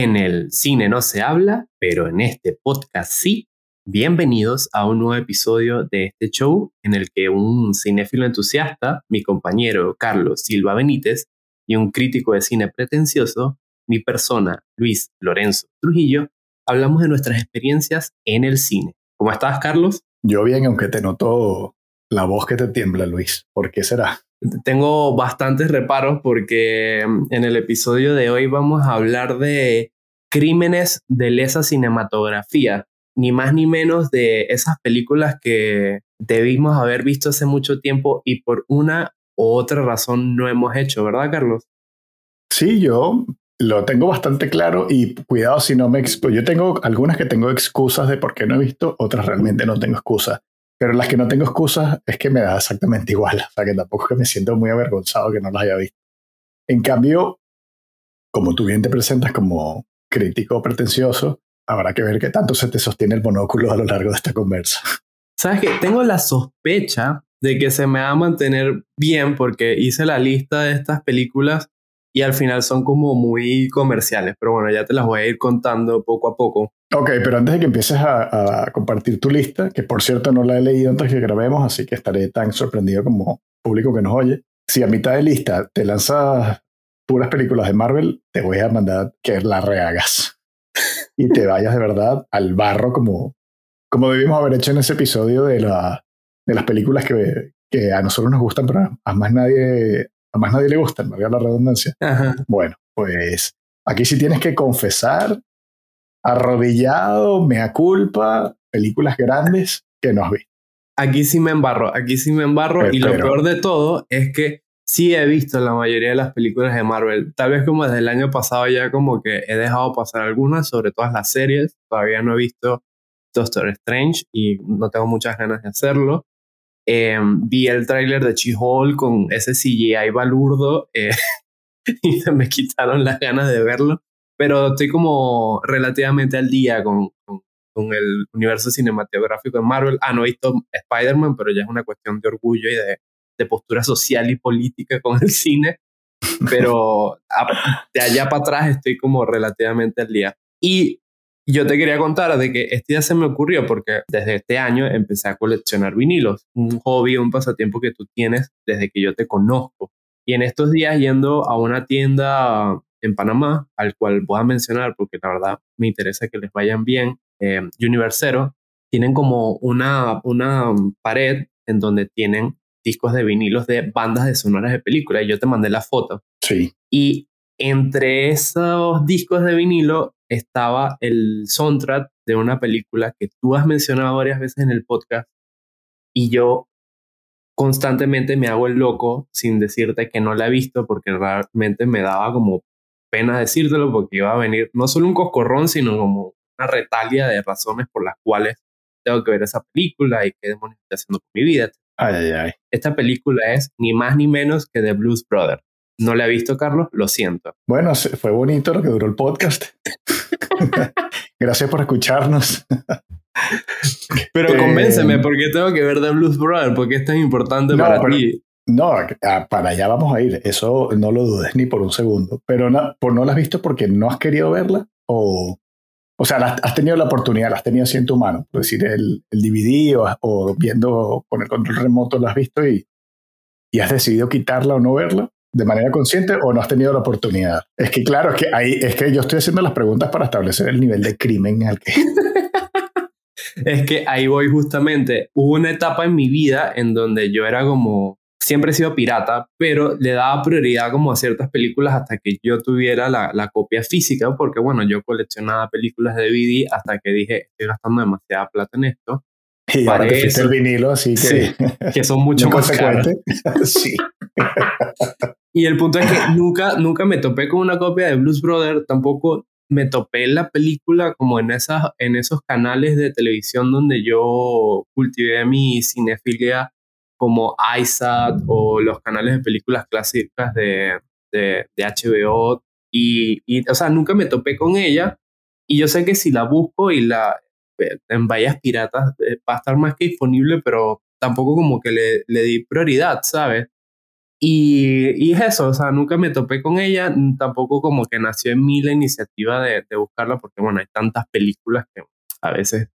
En el cine no se habla, pero en este podcast sí. Bienvenidos a un nuevo episodio de este show en el que un cinéfilo entusiasta, mi compañero Carlos Silva Benítez, y un crítico de cine pretencioso, mi persona Luis Lorenzo Trujillo, hablamos de nuestras experiencias en el cine. ¿Cómo estás, Carlos? Yo bien, aunque te noto la voz que te tiembla, Luis. ¿Por qué será? Tengo bastantes reparos porque mm, en el episodio de hoy vamos a hablar de crímenes de lesa cinematografía, ni más ni menos de esas películas que debimos haber visto hace mucho tiempo y por una u otra razón no hemos hecho, ¿verdad, Carlos? Sí, yo lo tengo bastante claro y cuidado si no me... Yo tengo algunas que tengo excusas de por qué no he visto, otras realmente no tengo excusas. Pero las que no tengo excusas es que me da exactamente igual. O sea, que tampoco es que me siento muy avergonzado que no las haya visto. En cambio, como tú bien te presentas como crítico pretencioso, habrá que ver qué tanto se te sostiene el monóculo a lo largo de esta conversa. Sabes que tengo la sospecha de que se me va a mantener bien porque hice la lista de estas películas y al final son como muy comerciales, pero bueno, ya te las voy a ir contando poco a poco. Ok, pero antes de que empieces a, compartir tu lista, que por cierto no la he leído antes que grabemos, así que estaré tan sorprendido como público que nos oye. Si a mitad de lista te lanzas puras películas de Marvel, te voy a mandar que la rehagas y te vayas de verdad al barro como, como debimos haber hecho en ese episodio de, la, de las películas que, que a nosotros nos gustan, pero a más nadie, a más nadie le gustan, valga la redundancia. Bueno, pues aquí sí tienes que confesar arrodillado, mea culpa, películas grandes que no has visto. Aquí sí me embarro, aquí sí me embarro y lo peor de todo es que sí he visto la mayoría de las películas de Marvel. Tal vez como desde el año pasado ya como que he dejado pasar algunas, sobre todas las series. Todavía no he visto Doctor Strange y no tengo muchas ganas de hacerlo. Em, vi el tráiler de She-Hulk con ese CGI balurdo eh, y se me quitaron las ganas de verlo pero estoy como relativamente al día con, con, el universo cinematográfico de Marvel. Ah, no he visto Spider-Man, pero ya es una cuestión de orgullo y de, de postura social y política con el cine. Pero de allá para atrás estoy como relativamente al día. Y yo te quería contar de que este día se me ocurrió porque desde este año empecé a coleccionar vinilos, un hobby, un pasatiempo que tú tienes desde que yo te conozco. Y en estos días yendo a una tienda en Panamá, al cual voy a mencionar porque la verdad me interesa que les vayan bien, eh, Universero, tienen como una, una pared en donde tienen discos de vinilos de bandas de sonoras de películas. Y yo te mandé la foto. Sí. Y entre esos discos de vinilo estaba el soundtrack de una película que tú has mencionado varias veces en el podcast. Y yo constantemente me hago el loco sin decirte que no la he visto porque realmente me daba como pena decírtelo porque iba a venir no solo un coscorrón, sino como una retalia de razones por las cuales tengo que ver esa película y qué demonios estoy haciendo con mi vida. Ay, ay, ay. Esta película es ni más ni menos que The Blues Brother. No la he visto, Carlos, lo siento. Bueno, fue bonito lo que duró el podcast. Gracias por escucharnos. Pero convénceme, eh, ¿por qué tengo que ver The Blues Brother? ¿Por qué es tan importante para ti? No, para allá vamos a ir. Eso no lo dudes ni por un segundo. Pero no, por no la has visto porque no has querido verla o, o sea, has tenido la oportunidad, la has tenido así en tu mano. Es decir, el, el DVD o, viendo con el control remoto la has visto y, y has decidido quitarla o no verla de manera consciente o no has tenido la oportunidad. Es que claro, es que ahí es que yo estoy haciendo las preguntas para establecer el nivel de crimen al que es que ahí voy justamente. Hubo una etapa en mi vida en donde yo era como siempre he sido pirata, pero le daba prioridad como a ciertas películas hasta que yo tuviera la, la copia física, porque bueno, yo coleccionaba películas de DVD hasta que dije, estoy gastando demasiada plata en esto. Y ahora te el vinilo, así que... que son mucho más caros. sí. y el punto es que nunca, nunca me topé con una copia de Blues Brother, tampoco me topé la película como en, esas, en esos canales de televisión donde yo cultivé mi cinefilia como iSat o los canales de películas clásicas de, de, HBO. Y, y, o sea, nunca me topé con ella. Y yo sé que si la busco y la eh, en vallas piratas eh, va a estar más que disponible, pero tampoco como que le, le di prioridad, ¿sabes? Y, y es eso, o sea, nunca me topé con ella, tampoco como que nació en mí la iniciativa de, de buscarla, porque bueno, hay tantas películas que a veces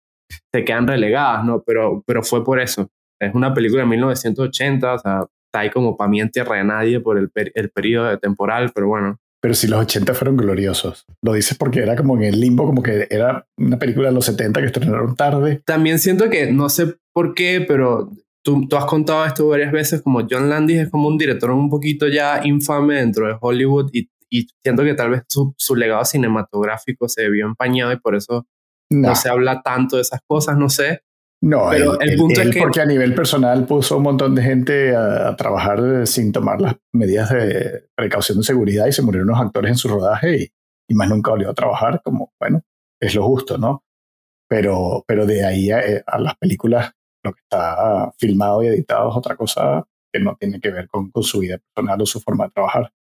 se quedan relegadas, ¿no? Pero, pero fue por eso. Es una película de 1980, o sea, está ahí como para mí en tierra de nadie por el, el periodo temporal, pero bueno. Pero si los 80 fueron gloriosos. Lo dices porque era como en el limbo, como que era una película de los 70 que estrenaron tarde. También siento que, no sé por qué, pero tú, tú has contado esto varias veces, como John Landis es como un director un poquito ya infame dentro de Hollywood y, y siento que tal vez su, su legado cinematográfico se vio empañado y por eso no. se habla tanto de esas cosas, no sé. No, Pero el, punto es que... porque a nivel personal puso un montón de gente a, trabajar sin tomar las medidas de precaución de seguridad y se murieron los actores en su rodaje y, y más nunca volvió a trabajar, como, bueno, es lo justo, ¿no? Pero, pero de ahí a, eh, a las películas, lo que está filmado y editado es otra cosa que no tiene que ver con, con su vida personal o su forma de trabajar.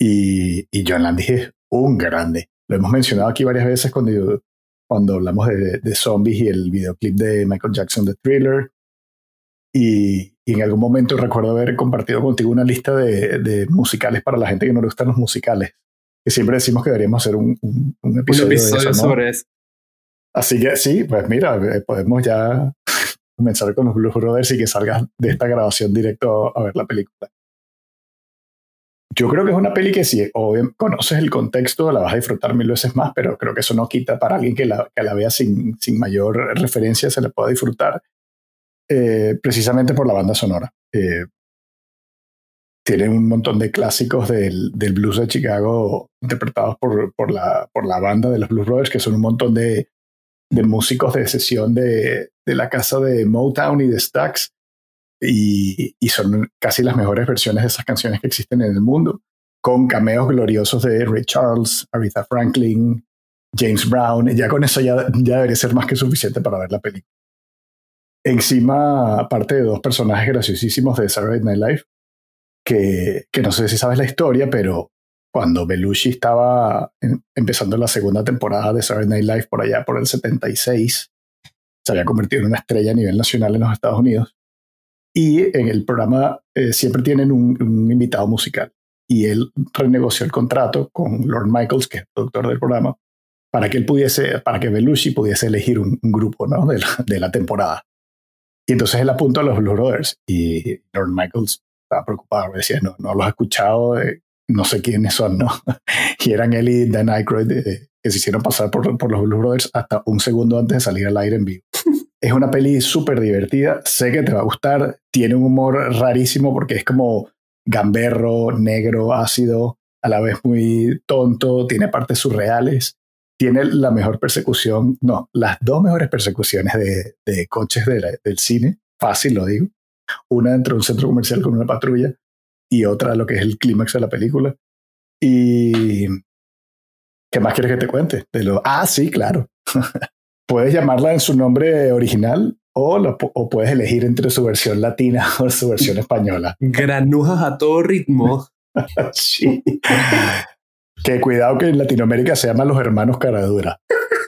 Y, y John Landis es un grande. Lo hemos mencionado aquí varias veces cuando cuando hablamos de, de, zombies y el videoclip de Michael Jackson de Thriller. Y, y, en algún momento recuerdo haber compartido contigo una lista de, de, musicales para la gente que no le gustan los musicales. Que siempre decimos que deberíamos hacer un, un, un episodio, episodio de eso, ¿no? sobre eso. Así que sí, pues mira, eh, podemos ya comenzar con los Blues Brothers y que salgas de esta grabación directo a ver la película. Yo creo que es una peli que si conoces el contexto la vas a disfrutar mil veces más, pero creo que eso no quita para alguien que la, que la vea sin, sin mayor referencia, se le pueda disfrutar eh, precisamente por la banda sonora. Eh, un montón de clásicos del, del, blues de Chicago interpretados por, por, la, por la banda de los Blues Brothers, que son un montón de, de músicos de sesión de, de la casa de Motown y de Stax y, y, son casi las mejores versiones de esas canciones que existen en el mundo, con cameos gloriosos de Ray Charles, Aretha Franklin, James Brown. Ya con eso ya, ya debería ser más que suficiente para ver la película. Encima, aparte de dos personajes graciosísimos de Saturday Night Live, que, que no sé si sabes la historia, pero cuando Belushi estaba en, empezando la segunda temporada de Saturday Night Live por allá por el 76, se había convertido en una estrella a nivel nacional en los Estados Unidos y en el programa eh, siempre tienen un, un, invitado musical. Y él renegoció el contrato con Lord Michaels, que es el productor del programa, para que él pudiese, para que Belushi pudiese elegir un, un grupo ¿no? de, la, de, la, temporada. Y entonces él apuntó a los Blue Brothers y Lord Michaels estaba preocupado, decía, no, no los he escuchado, eh, no sé quiénes son, ¿no? y eran él y Dan Aykroyd eh, que se hicieron pasar por, por los Blue Brothers hasta un segundo antes de salir al aire en vivo. Es una peli súper divertida, sé que te va a gustar, tiene un humor rarísimo porque es como gamberro, negro, ácido, a la vez muy tonto, tiene partes surreales, tiene la mejor persecución, no, las dos mejores persecuciones de, coches de del cine, fácil lo digo, una dentro de un centro comercial con una patrulla y otra lo que es el clímax de la película. Y ¿qué más quieres que te cuente? De lo, ah, sí, claro. puedes llamarla en su nombre original o, lo, o, puedes elegir entre su versión latina o su versión española. Granujas a todo ritmo. sí. que cuidado que en Latinoamérica se llaman los hermanos Caradura.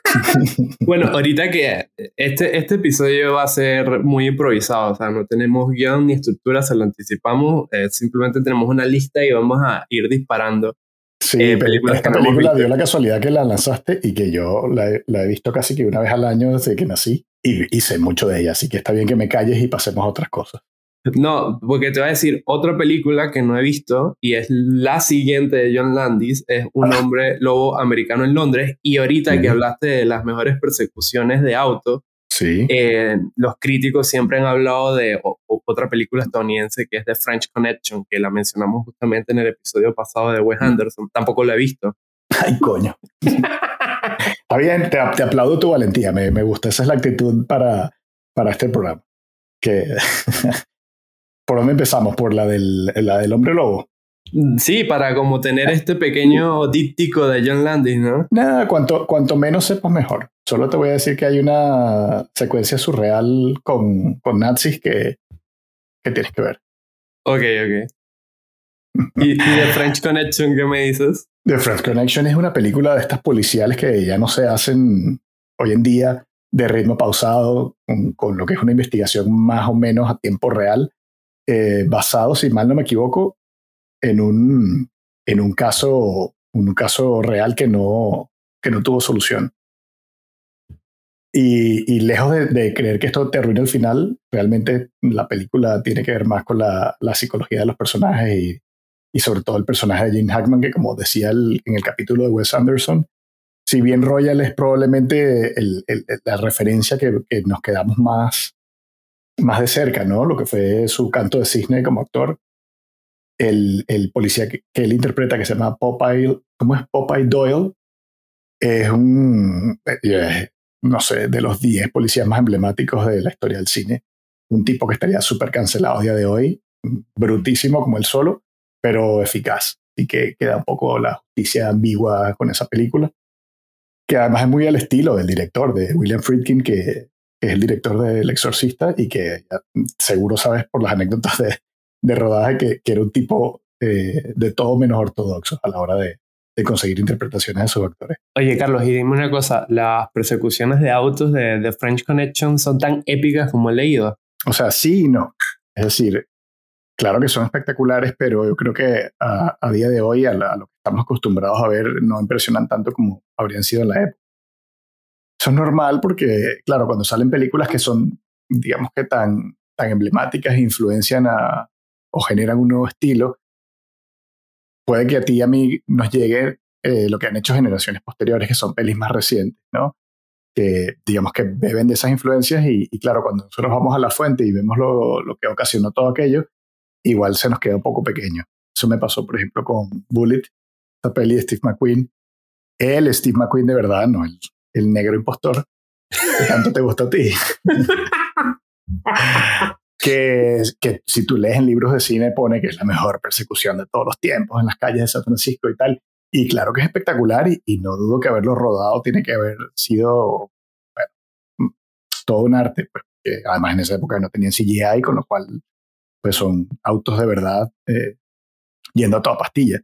bueno, ahorita que este, este episodio va a ser muy improvisado, o sea, no tenemos guion ni estructura, se lo anticipamos, eh, simplemente tenemos una lista y vamos a ir disparando Sí, eh, películas esta película dio la casualidad que la lanzaste y que yo la he, la he, visto casi que una vez al año desde que nací y, y, sé mucho de ella, así que está bien que me calles y pasemos a otras cosas. No, porque te voy a decir otra película que no he visto y es la siguiente de John Landis, es Un ah. hombre lobo americano en Londres y ahorita mm. que hablaste de las mejores persecuciones de auto, Sí. Eh, los críticos siempre han hablado de o, otra película estadounidense que es The French Connection, que la mencionamos justamente en el episodio pasado de Wes Anderson. Tampoco la he visto. Ay, coño. Está bien, te, te, aplaudo tu valentía. Me, me, gusta. Esa es la actitud para, para este programa. Que ¿Por dónde empezamos? ¿Por la del, la del hombre lobo? Sí, para como tener este pequeño díptico de John Landis, ¿no? Nada, cuanto, cuanto menos sepas mejor. Solo te voy a decir que hay una secuencia surreal con, con nazis que, que tienes que ver. Ok, ok. ¿Y, ¿Y The French Connection qué me dices? The French Connection es una película de estas policiales que ya no se hacen hoy en día de ritmo pausado, con, con lo que es una investigación más o menos a tiempo real eh, basado, si mal no me equivoco, en un, en un caso, un caso real que no, que no tuvo solución. Y, lejos de, creer que esto te arruine el final, realmente la película tiene que ver más con la, la psicología de los personajes y, y, sobre todo el personaje de Gene Hackman, que como decía el, en el capítulo de Wes Anderson, si bien Royal es probablemente el, la referencia que, que, nos quedamos más, más de cerca, ¿no? Lo que fue su canto de cisne como actor, el, el policía que, que, él interpreta, que se llama Popeye, ¿cómo es Popeye Doyle? Es un, eh, no sé, de los 10 policías más emblemáticos de la historia del cine. Un tipo que estaría súper cancelado a día de hoy, brutísimo como él solo, pero eficaz. Y que queda un poco la justicia ambigua con esa película. Que además es muy al estilo del director, de William Friedkin, que, es el director de El Exorcista y que seguro sabes por las anécdotas de, de rodaje que, que, era un tipo eh, de todo menos ortodoxo a la hora de, de conseguir interpretaciones de sus actores. Oye, Carlos, y dime una cosa, ¿las persecuciones de autos de, de French Connection son tan épicas como he leído? O sea, sí y no. Es decir, claro que son espectaculares, pero yo creo que a, a día de hoy, a, lo que estamos acostumbrados a ver, no impresionan tanto como habrían sido en la época. Eso es normal porque, claro, cuando salen películas que son, digamos que tan, tan emblemáticas e influencian a, o generan un nuevo estilo, puede que a ti y a mí nos llegue eh, lo que han hecho generaciones posteriores, que son pelis más recientes, ¿no? Que digamos que beben de esas influencias y, claro, cuando nosotros vamos a la fuente y vemos lo, lo, que ocasionó todo aquello, igual se nos queda un poco pequeño. Eso me pasó, por ejemplo, con Bullet, esta peli de Steve McQueen. El Steve McQueen de verdad, no el, negro impostor, que tanto te gusta a ti. que, que si tú lees en libros de cine pone que es la mejor persecución de todos los tiempos en las calles de San Francisco y tal. Y claro que es espectacular y, no dudo que haberlo rodado tiene que haber sido bueno, mm, todo un arte, pues, además en esa época no tenían CGI, con lo cual pues son autos de verdad eh, yendo a toda pastilla.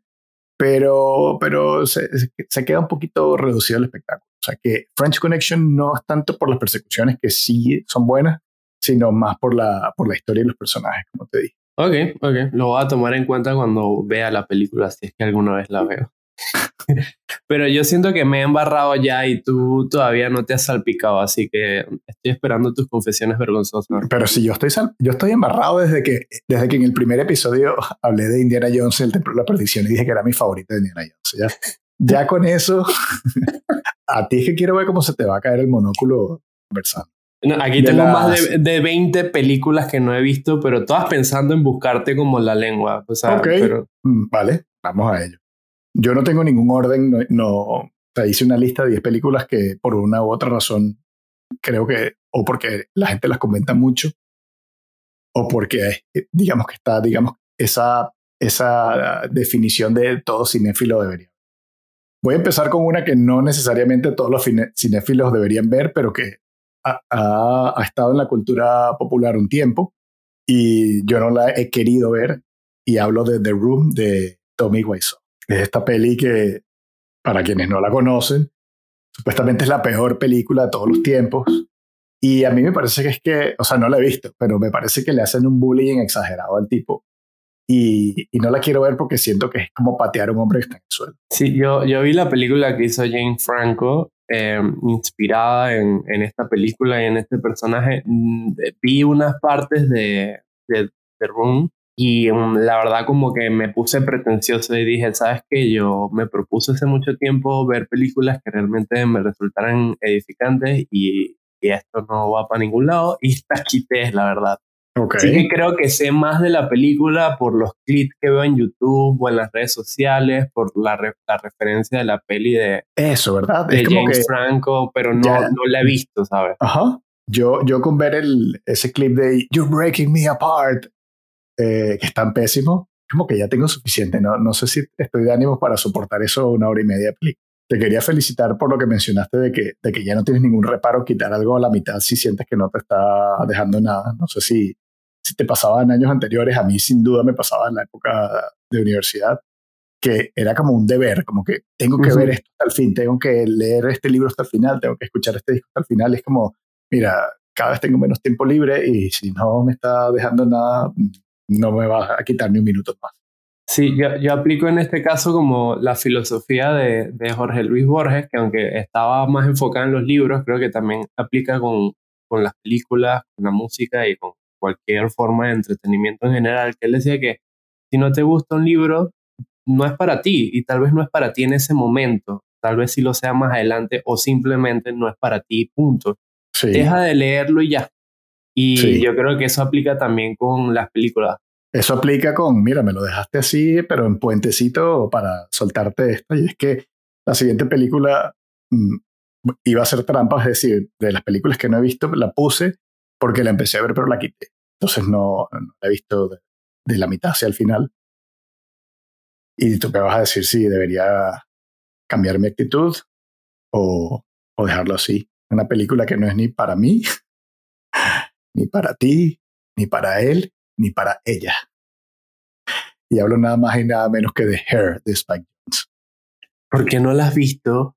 Pero, pero se, se, queda un poquito reducido el espectáculo. O sea que French Connection no es tanto por las persecuciones, que sí son buenas, sino más por la, por la historia y los personajes, como te dije. Ok, ok. Lo voy a tomar en cuenta cuando vea la película, si es que alguna vez la veo. Pero yo siento que me he embarrado ya y tú todavía no te has salpicado, así que estoy esperando tus confesiones vergonzosas. Pero si yo estoy, yo estoy embarrado desde que, desde que en el primer episodio hablé de Indiana Jones, el Templo de la Perdición, y dije que era mi favorita de Indiana Jones. Ya, ya con eso, a ti es que quiero ver cómo se te va a caer el monóculo conversando aquí tengo más de, de, 20 películas que no he visto, pero todas pensando en buscarte como la lengua. O sea, pero... Mm, vale, vamos a ello. Yo no tengo ningún orden, no, no hice una lista de 10 películas que por una u otra razón creo que, o porque la gente las comenta mucho, o porque digamos que está, digamos, esa, esa definición de todo cinéfilo debería. Voy a empezar con una que no necesariamente todos los cinéfilos deberían ver, pero que ha, estado en la cultura popular un tiempo y yo no la he querido ver y hablo de The Room de Tommy Wiseau. Es esta peli que, para quienes no la conocen, supuestamente es la peor película de todos los tiempos. Y a mí me parece que es que, o sea, no la he visto, pero me parece que le hacen un bullying exagerado al tipo. Y, no la quiero ver porque siento que es como patear a un hombre que está en el suelo. Sí, yo, yo vi la película que hizo Jane Franco eh, inspirada en, en, esta película y en este personaje. Mm, vi unas partes de, de, de Room y mm, la verdad como que me puse pretencioso y dije, sabes que yo me propuse hace mucho tiempo ver películas que realmente me resultaran edificantes y, y esto no va para ningún lado y esta quité, la verdad. Okay. Sí que creo que sé más de la película por los clips que veo en YouTube o en las redes sociales, por la, la referencia de la peli de, Eso, ¿verdad? de James Franco, pero no, no la he visto, ¿sabes? Ajá. Yo, yo con ver el, ese clip de You're Breaking Me Apart, eh, que es tan pésimo, como que ya tengo suficiente. No, no sé si estoy de ánimo para soportar eso una hora y media de película. Te quería felicitar por lo que mencionaste de que, de que ya no tienes ningún reparo quitar algo a la mitad si sientes que no te está dejando nada. No sé si, si te pasaba en años anteriores, a mí sin duda me pasaba en la época de universidad, que era como un deber, como que tengo que ver esto hasta el fin, tengo que leer este libro hasta el final, tengo que escuchar este disco hasta el final. Es como, mira, cada vez tengo menos tiempo libre y si no me está dejando nada, no me va a quitar ni un minuto más. Sí, yo, yo aplico en este caso como la filosofía de, de, Jorge Luis Borges, que aunque estaba más enfocada en los libros, creo que también aplica con, con las películas, con la música y con cualquier forma de entretenimiento en general, que él decía que si no te gusta un libro, no es para ti y tal vez no es para ti en ese momento, tal vez sí lo sea más adelante o simplemente no es para ti, punto. Deja de leerlo y ya. Y yo creo que eso aplica también con las películas. Eso aplica con, mira, me lo dejaste así, pero en puentecito para soltarte esto. Y es que la siguiente película mm, iba a ser trampa, es decir, de las películas que no he visto, la puse porque la empecé a ver, pero la quité. Entonces no, la he visto de, de, la mitad hacia el final. Y tú me vas a decir si debería cambiar mi actitud o, o dejarlo así. Una película que no es ni para mí, ni para ti, ni para él, ni para ella. Y hablo nada más y nada menos que de Hair de Spike Jones. ¿Por qué no la has visto?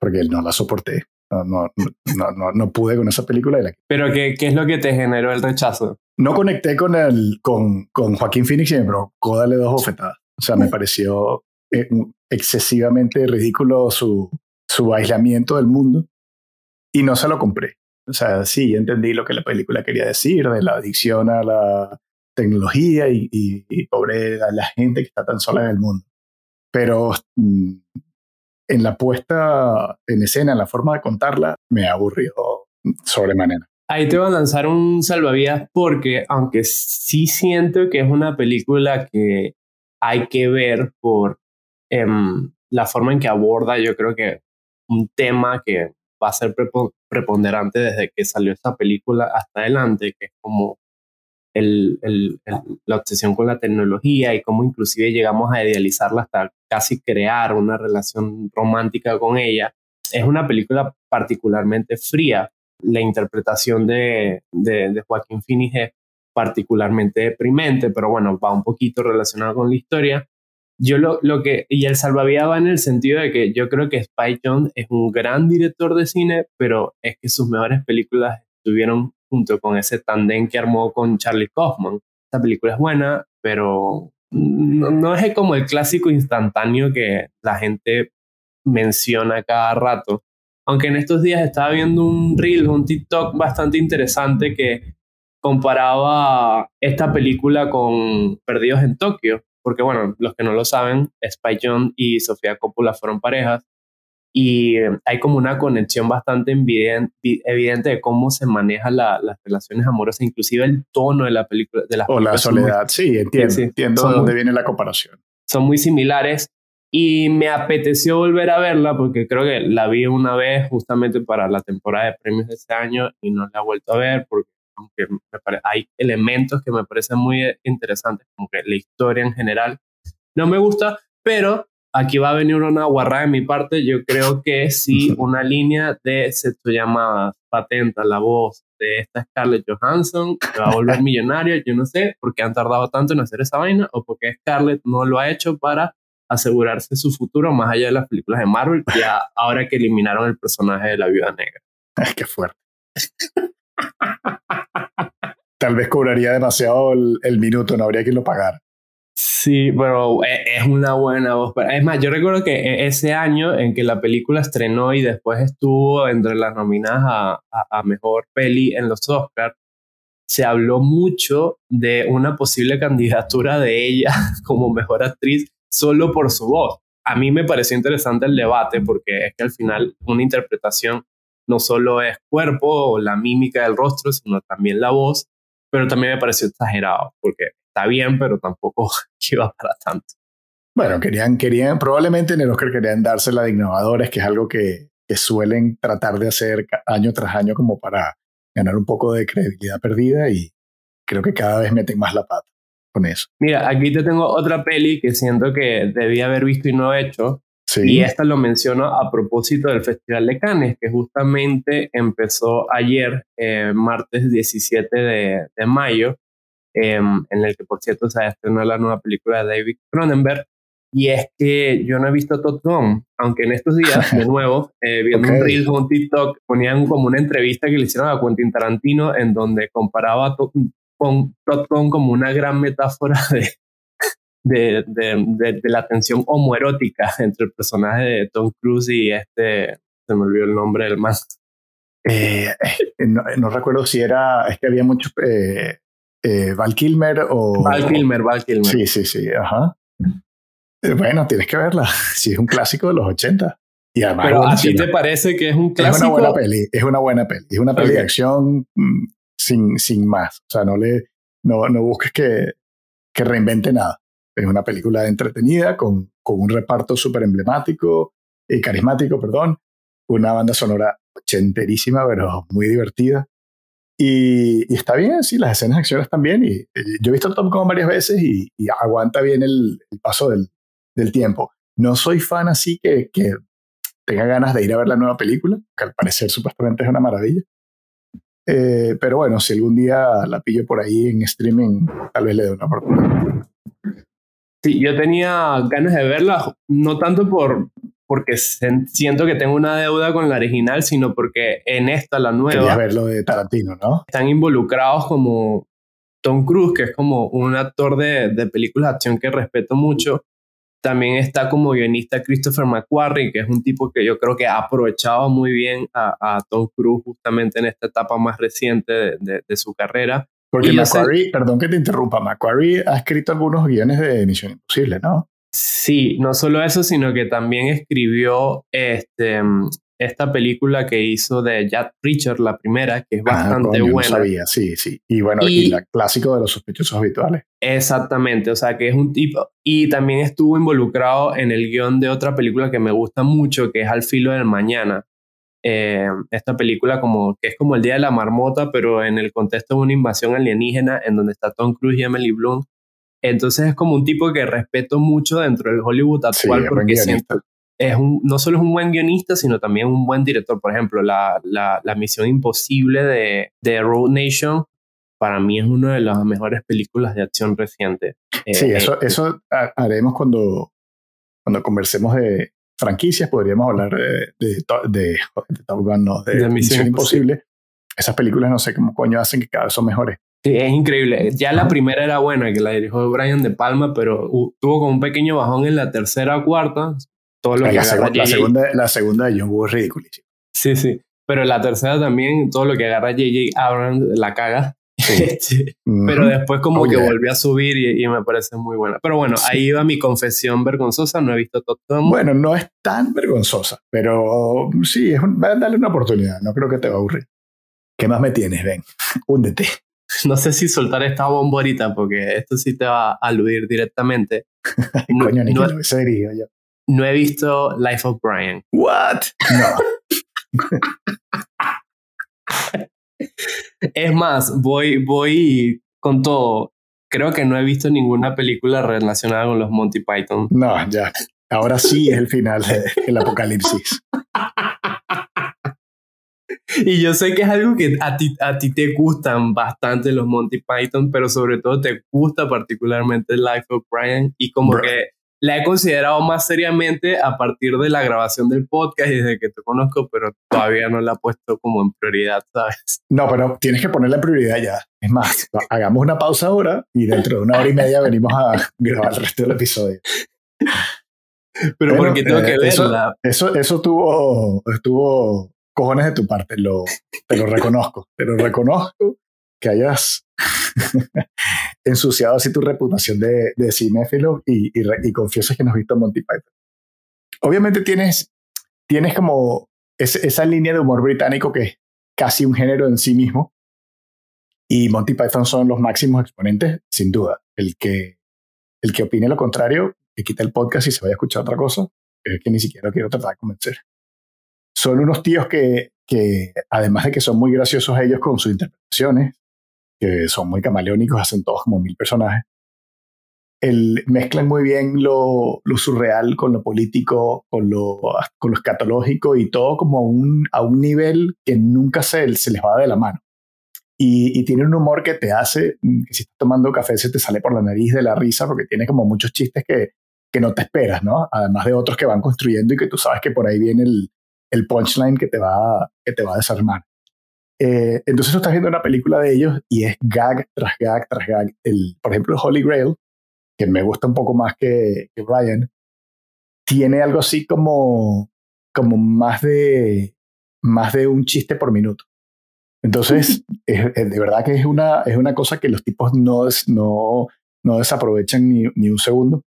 Porque no la soporté. No, no, no, no, pude con esa película. la... ¿Pero qué, qué es lo que te generó el rechazo? No conecté con, el, con, con Joaquín Phoenix y me provocó darle dos bofetadas. O sea, me pareció eh, excesivamente ridículo su, su aislamiento del mundo y no se lo compré. O sea, sí, entendí lo que la película quería decir, de la adicción a la tecnología y, y, pobre a la gente que está tan sola en el mundo. Pero mm, en la puesta en escena, en la forma de contarla, me aburrió sobremanera. Ahí te voy a lanzar un salvavidas porque, aunque sí siento que es una película que hay que ver por em, la forma en que aborda, yo creo que un tema que va a ser preponderante desde que salió esta película hasta adelante, que es como el, el, la obsesión con la tecnología y cómo inclusive llegamos a idealizarla hasta casi crear una relación romántica con ella. Es una película particularmente fría. La interpretación de, de, de Joaquín Phoenix es particularmente deprimente, pero bueno, va un poquito relacionado con la historia. Yo lo, lo que, y el salvavidas va en el sentido de que yo creo que Spike Jones es un gran director de cine, pero es que sus mejores películas estuvieron junto con ese tandem que armó con Charlie Kaufman. Esta película es buena, pero no, no es como el clásico instantáneo que la gente menciona cada rato. Aunque en estos días estaba viendo un reel, un TikTok bastante interesante que comparaba esta película con Perdidos en Tokio, porque bueno, los que no lo saben, Spike Jonze y Sofía Coppola fueron parejas y eh, hay como una conexión bastante evidente de cómo se manejan las relaciones amorosas, inclusive el tono de la película. De o la soledad, sí, entiendo, entiendo de dónde viene la comparación. Son muy similares y me apeteció volver a verla porque creo que la vi una vez justamente para la temporada de premios de este año y no la he vuelto a ver porque aunque hay elementos que me parecen muy interesantes, como que la historia en general no me gusta, pero aquí va a venir una guarrada de mi parte. Yo creo que si una línea de sexto llamadas patenta la voz de esta Scarlett Johansson, que va a volver millonaria, yo no sé por qué han tardado tanto en hacer esa vaina o por qué Scarlett no lo ha hecho para asegurarse su futuro más allá de las películas de Marvel, ya ahora que eliminaron el personaje de la viuda negra. Es que fuerte. Tal vez cobraría demasiado el, minuto, no habría quien lo pagara. Sí, pero e, es una buena voz. Es más, yo recuerdo que e, ese año en que la película estrenó y después estuvo entre las nominadas a, mejor peli en los Oscars, se habló mucho de una posible candidatura de ella como mejor actriz solo por su voz. A mí me pareció interesante el debate porque es que al final una interpretación no solo es cuerpo o la mímica del rostro, sino también la voz, pero también me pareció exagerado, porque está bien, pero tampoco iba para tanto. Bueno, querían, querían, probablemente en el Oscar querían dársela de innovadores, que es algo que, que suelen tratar de hacer año tras año como para ganar un poco de credibilidad perdida y creo que cada vez meten más la pata con eso. Mira, aquí te tengo otra peli que siento que debía haber visto y no he hecho, y esta lo menciono a propósito del Festival de Cannes, que justamente empezó ayer, eh, martes 17 de, de mayo, em, en el que por cierto se estrenó la nueva película de David Cronenberg. Y es que yo no he visto Top Gun, aunque en estos días, de nuevo, eh, viendo un reel con TikTok, ponían como una entrevista que le hicieron a Quentin Tarantino en donde comparaba con Todd como una gran metáfora de, de, de, de, la tensión homoerótica entre el personaje de Tom Cruise y este, se me olvidó el nombre del más. Eh, eh, no, recuerdo si era, es que había muchos, eh, Val Kilmer o... Val Kilmer, Val Kilmer. Sí, sí, sí, ajá. bueno, tienes que verla, si es un clásico de los 80. Y además Pero a ti te parece que es un clásico. Es una buena peli, es una buena peli. Es una peli de acción mm, sin, sin más. O sea, no, le, no, no busques que, que reinvente nada. Es una película entretenida con, con un reparto súper emblemático y carismático, perdón. Una banda sonora ochenterísima, pero muy divertida. Y, y, está bien, sí, las escenas de acción están bien. Y, yo he visto el Top Gun varias veces y, y aguanta bien el, el paso del, del, tiempo. No soy fan así que, que tenga ganas de ir a ver la nueva película, que al parecer supuestamente es una maravilla. Eh, pero bueno, si algún día la pillo por ahí en streaming, tal vez le dé una oportunidad. Sí, yo tenía ganas de verla, no tanto por porque siento que tengo una deuda con la original, sino porque en esta, la nueva... Querías ver lo de Tarantino, ¿no? Están involucrados como Tom Cruise, que es como un actor de, de películas de acción que respeto mucho, también está como guionista Christopher McQuarrie, que es un tipo que yo creo que ha aprovechado muy bien a, Tom Cruise justamente en esta etapa más reciente de, su carrera. Porque McQuarrie, perdón que te interrumpa, McQuarrie ha escrito algunos guiones de Misión Imposible, ¿no? Sí, no solo eso, sino que también escribió este, esta película que hizo de Jack Preacher, la primera, que es ah, bastante buena. No sabía, sí, sí. Y bueno, y, la clásico de los sospechosos habituales. Exactamente, o sea que es un tipo. Y también estuvo involucrado en el guion de otra película que me gusta mucho, que es Al filo del mañana. Eh, esta película como que es como el Día de la Marmota, pero en el contexto de una invasión alienígena en donde está Tom Cruise y Emily Bloom. Entonces es como un tipo que respeto mucho dentro del Hollywood actual porque siento, es un, no solo es un buen guionista, sino también un buen director. Por ejemplo, la, la, la Misión Imposible de, de, Road Nation, para mí es una de las mejores películas de acción reciente. sí, eh, eso, eso haremos cuando, cuando conversemos de franquicias, podríamos hablar de, de, de, Top Gun, no, de, Misión, Imposible. Esas películas no sé cómo coño hacen que cada vez son mejores. Sí, es increíble. Ya la primera era buena, que la dirigió Brian De Palma, pero tuvo como un pequeño bajón en la tercera o cuarta, la, segunda, la segunda de John Woo es. Sí, sí. Pero la tercera también, todo lo que agarra J.J. Abrams la caga. Pero después como oh, que volvió a subir y, me parece muy buena. Pero bueno, ahí va mi confesión vergonzosa. No he visto Top Bueno, no es tan vergonzosa, pero sí, es dale una oportunidad. No creo que te va a aburrir. ¿Qué más me tienes? Ven, húndete. No sé si soltar esta bomborita porque esto sí te va a aludir directamente. Coño, ni no, que lo yo no he visto Life of Brian. What? No. es más, voy, voy con todo. Creo que no he visto ninguna película relacionada con los Monty Python. No, ya. Ahora sí es el final del apocalipsis. Y yo sé que es algo que a ti, a ti te gustan bastante los Monty Python, pero sobre todo te gusta particularmente Life of Brian y como que la he considerado más seriamente a partir de la grabación del podcast y desde que te conozco, pero todavía no la he puesto como en prioridad, ¿sabes? No, pero tienes que ponerla en prioridad ya. Es más, hagamos una pausa ahora y dentro de una hora y media venimos a grabar el resto del episodio. Pero porque tengo que eh, verla. Eso, eso, tuvo, estuvo cojones de tu parte, lo, te lo reconozco, te lo reconozco que hayas ensuciado así tu reputación de, de cinéfilo y, y, confiesas que no has visto Monty Python. Obviamente tienes, tienes como esa línea de humor británico que es casi un género en sí mismo y Monty Python son los máximos exponentes, sin duda. El que, el que opine lo contrario, que quita el podcast y se vaya a escuchar otra cosa, es que ni siquiera quiero tratar de convencer. Son unos tíos que, que, además de que son muy graciosos ellos con sus interpretaciones, que son muy camaleónicos, hacen todos como mil personajes. El, mezclan muy bien lo, lo, surreal con lo político, con lo, con lo escatológico y todo como a un, a un nivel que nunca se, se les va de la mano. Y, y, tiene un humor que te hace mm, que si estás tomando café se te sale por la nariz de la risa porque tiene como muchos chistes que, que no te esperas, ¿no? Además de otros que van construyendo y que tú sabes que por ahí viene el, el punchline que te va, que te va a desarmar. Eh, entonces tú estás viendo una película de ellos y es gag tras gag tras gag. El, por ejemplo, Holy Grail, que me gusta un poco más que, que Brian, tiene algo así como, como más, de, más de un chiste por minuto. Entonces, de verdad que es una, es una cosa que los tipos no, no, no desaprovechan ni, ni un segundo.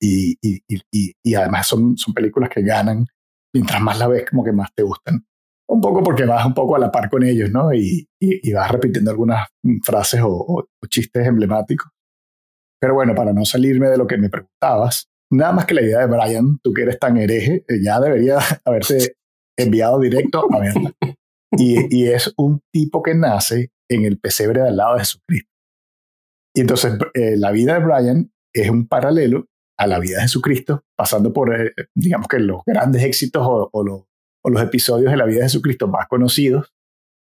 Y, y, y, y, además son, son películas que ganan, mientras más la ves, como que más te gustan. Un poco porque vas un poco a la par con ellos, ¿no? Y, vas repitiendo algunas frases o, chistes emblemáticos. Pero bueno, para no salirme de lo que me preguntabas, nada más que la idea de Brian, tú que eres tan hereje, eh, ya debería haberte enviado directo a verla. Y, y es un tipo que nace en el pesebre de al lado de Jesucristo. Y entonces eh, la vida de Brian es un paralelo a la vida de Jesucristo, pasando por, eh, digamos que los grandes éxitos o, los, o, los, episodios de la vida de Jesucristo más conocidos,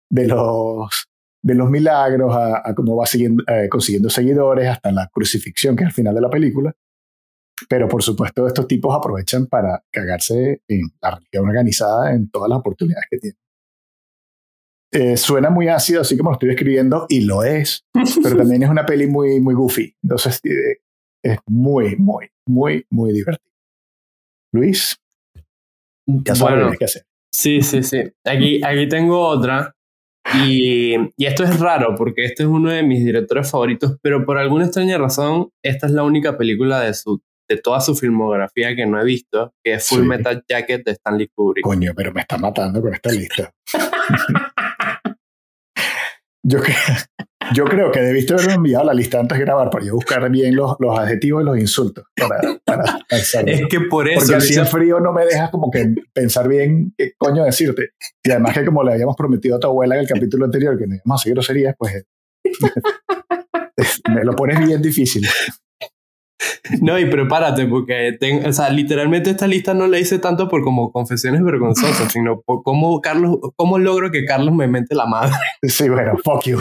de los, de los milagros a, cómo va siguiendo, eh, consiguiendo seguidores hasta la crucifixión, que es el final de la película. Pero por supuesto estos tipos aprovechan para cagarse en la religión organizada en todas las oportunidades que tienen. Eh, suena muy ácido, así como lo estoy describiendo, y lo es, pero también es una peli muy, muy goofy. Entonces, eh, es muy, muy, muy, muy divertido. Luis, ya sabes bueno, qué hacer. Sí, sí, sí. Aquí, aquí tengo otra. Y, y, esto es raro porque este es uno de mis directores favoritos, pero por alguna extraña razón, esta es la única película de, su, de toda su filmografía que no he visto, que es Full Metal Jacket de Stanley Kubrick. Coño, pero me está matando con esta lista. Yo, yo creo que debiste haberme enviado la lista antes de grabar para yo buscar bien los, los adjetivos y los insultos. Para, para es que por eso. Porque así el frío no me dejas como que pensar bien qué coño decirte. Y además que como le habíamos prometido a tu abuela en el capítulo anterior que no íbamos a seguir groserías, pues me lo pones bien difícil. No, y prepárate, porque o sea, literalmente esta lista no la hice tanto por como confesiones vergonzosas, sino por cómo, Carlos, cómo logro que Carlos me mente la madre. Sí, bueno, fuck you.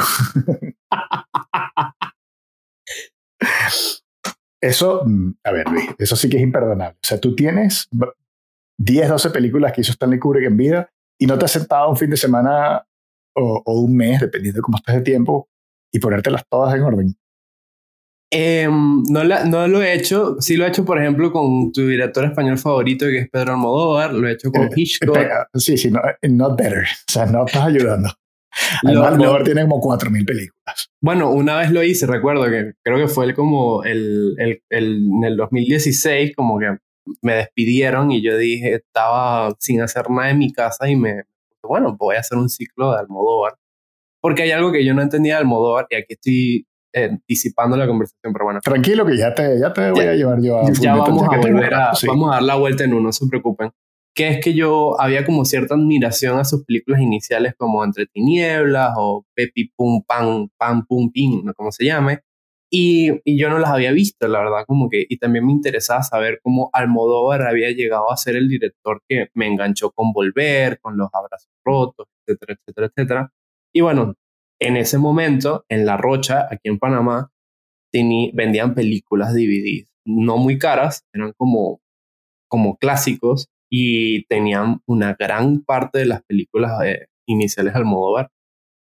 Eso, mm, a ver, Luis, eso sí que es imperdonable. O sea, tú tienes 10, 12 películas que hizo Stanley Kubrick en vida y no te has sentado un fin de semana o, o un mes, dependiendo de cómo estés de tiempo, y ponértelas todas en orden. Em, no, no lo he hecho. Sí lo he hecho, por ejemplo, con tu director español favorito, que es Pedro Almodóvar. Lo he hecho con eh, Hitchcock. sí, sí, no, eh, not better. O sea, no estás ayudando. Almodóvar tiene como 4.000 películas. Bueno, una vez lo hice, recuerdo que creo que fue como el, el, el, en el 2016, como que me despidieron y yo dije, estaba sin hacer nada en mi casa y me, bueno, voy a hacer un ciclo de Almodóvar. Porque hay algo que yo no entendía de Almodóvar y aquí estoy disipando la conversación, pero bueno. Tranquilo que ya te, ya te voy a llevar yo a... Ya vamos a volver a, vamos a dar la vuelta en uno, no se preocupen. Que es que yo había como cierta admiración a sus películas iniciales como Entre Tinieblas o Pepi Pum Pam Pam Pum Pim, ¿no? como se llame. Y, y, yo no las había visto, la verdad, como que, y también me interesaba saber cómo Almodóvar había llegado a ser el director que me enganchó con Volver, con Los Abrazos Rotos, etcétera, etcétera, etcétera. Y bueno, en ese momento, en La Rocha, aquí en Panamá, vendían películas DVD, no muy caras, eran como, como clásicos y tenían una gran parte de las películas eh, iniciales al Almodóvar.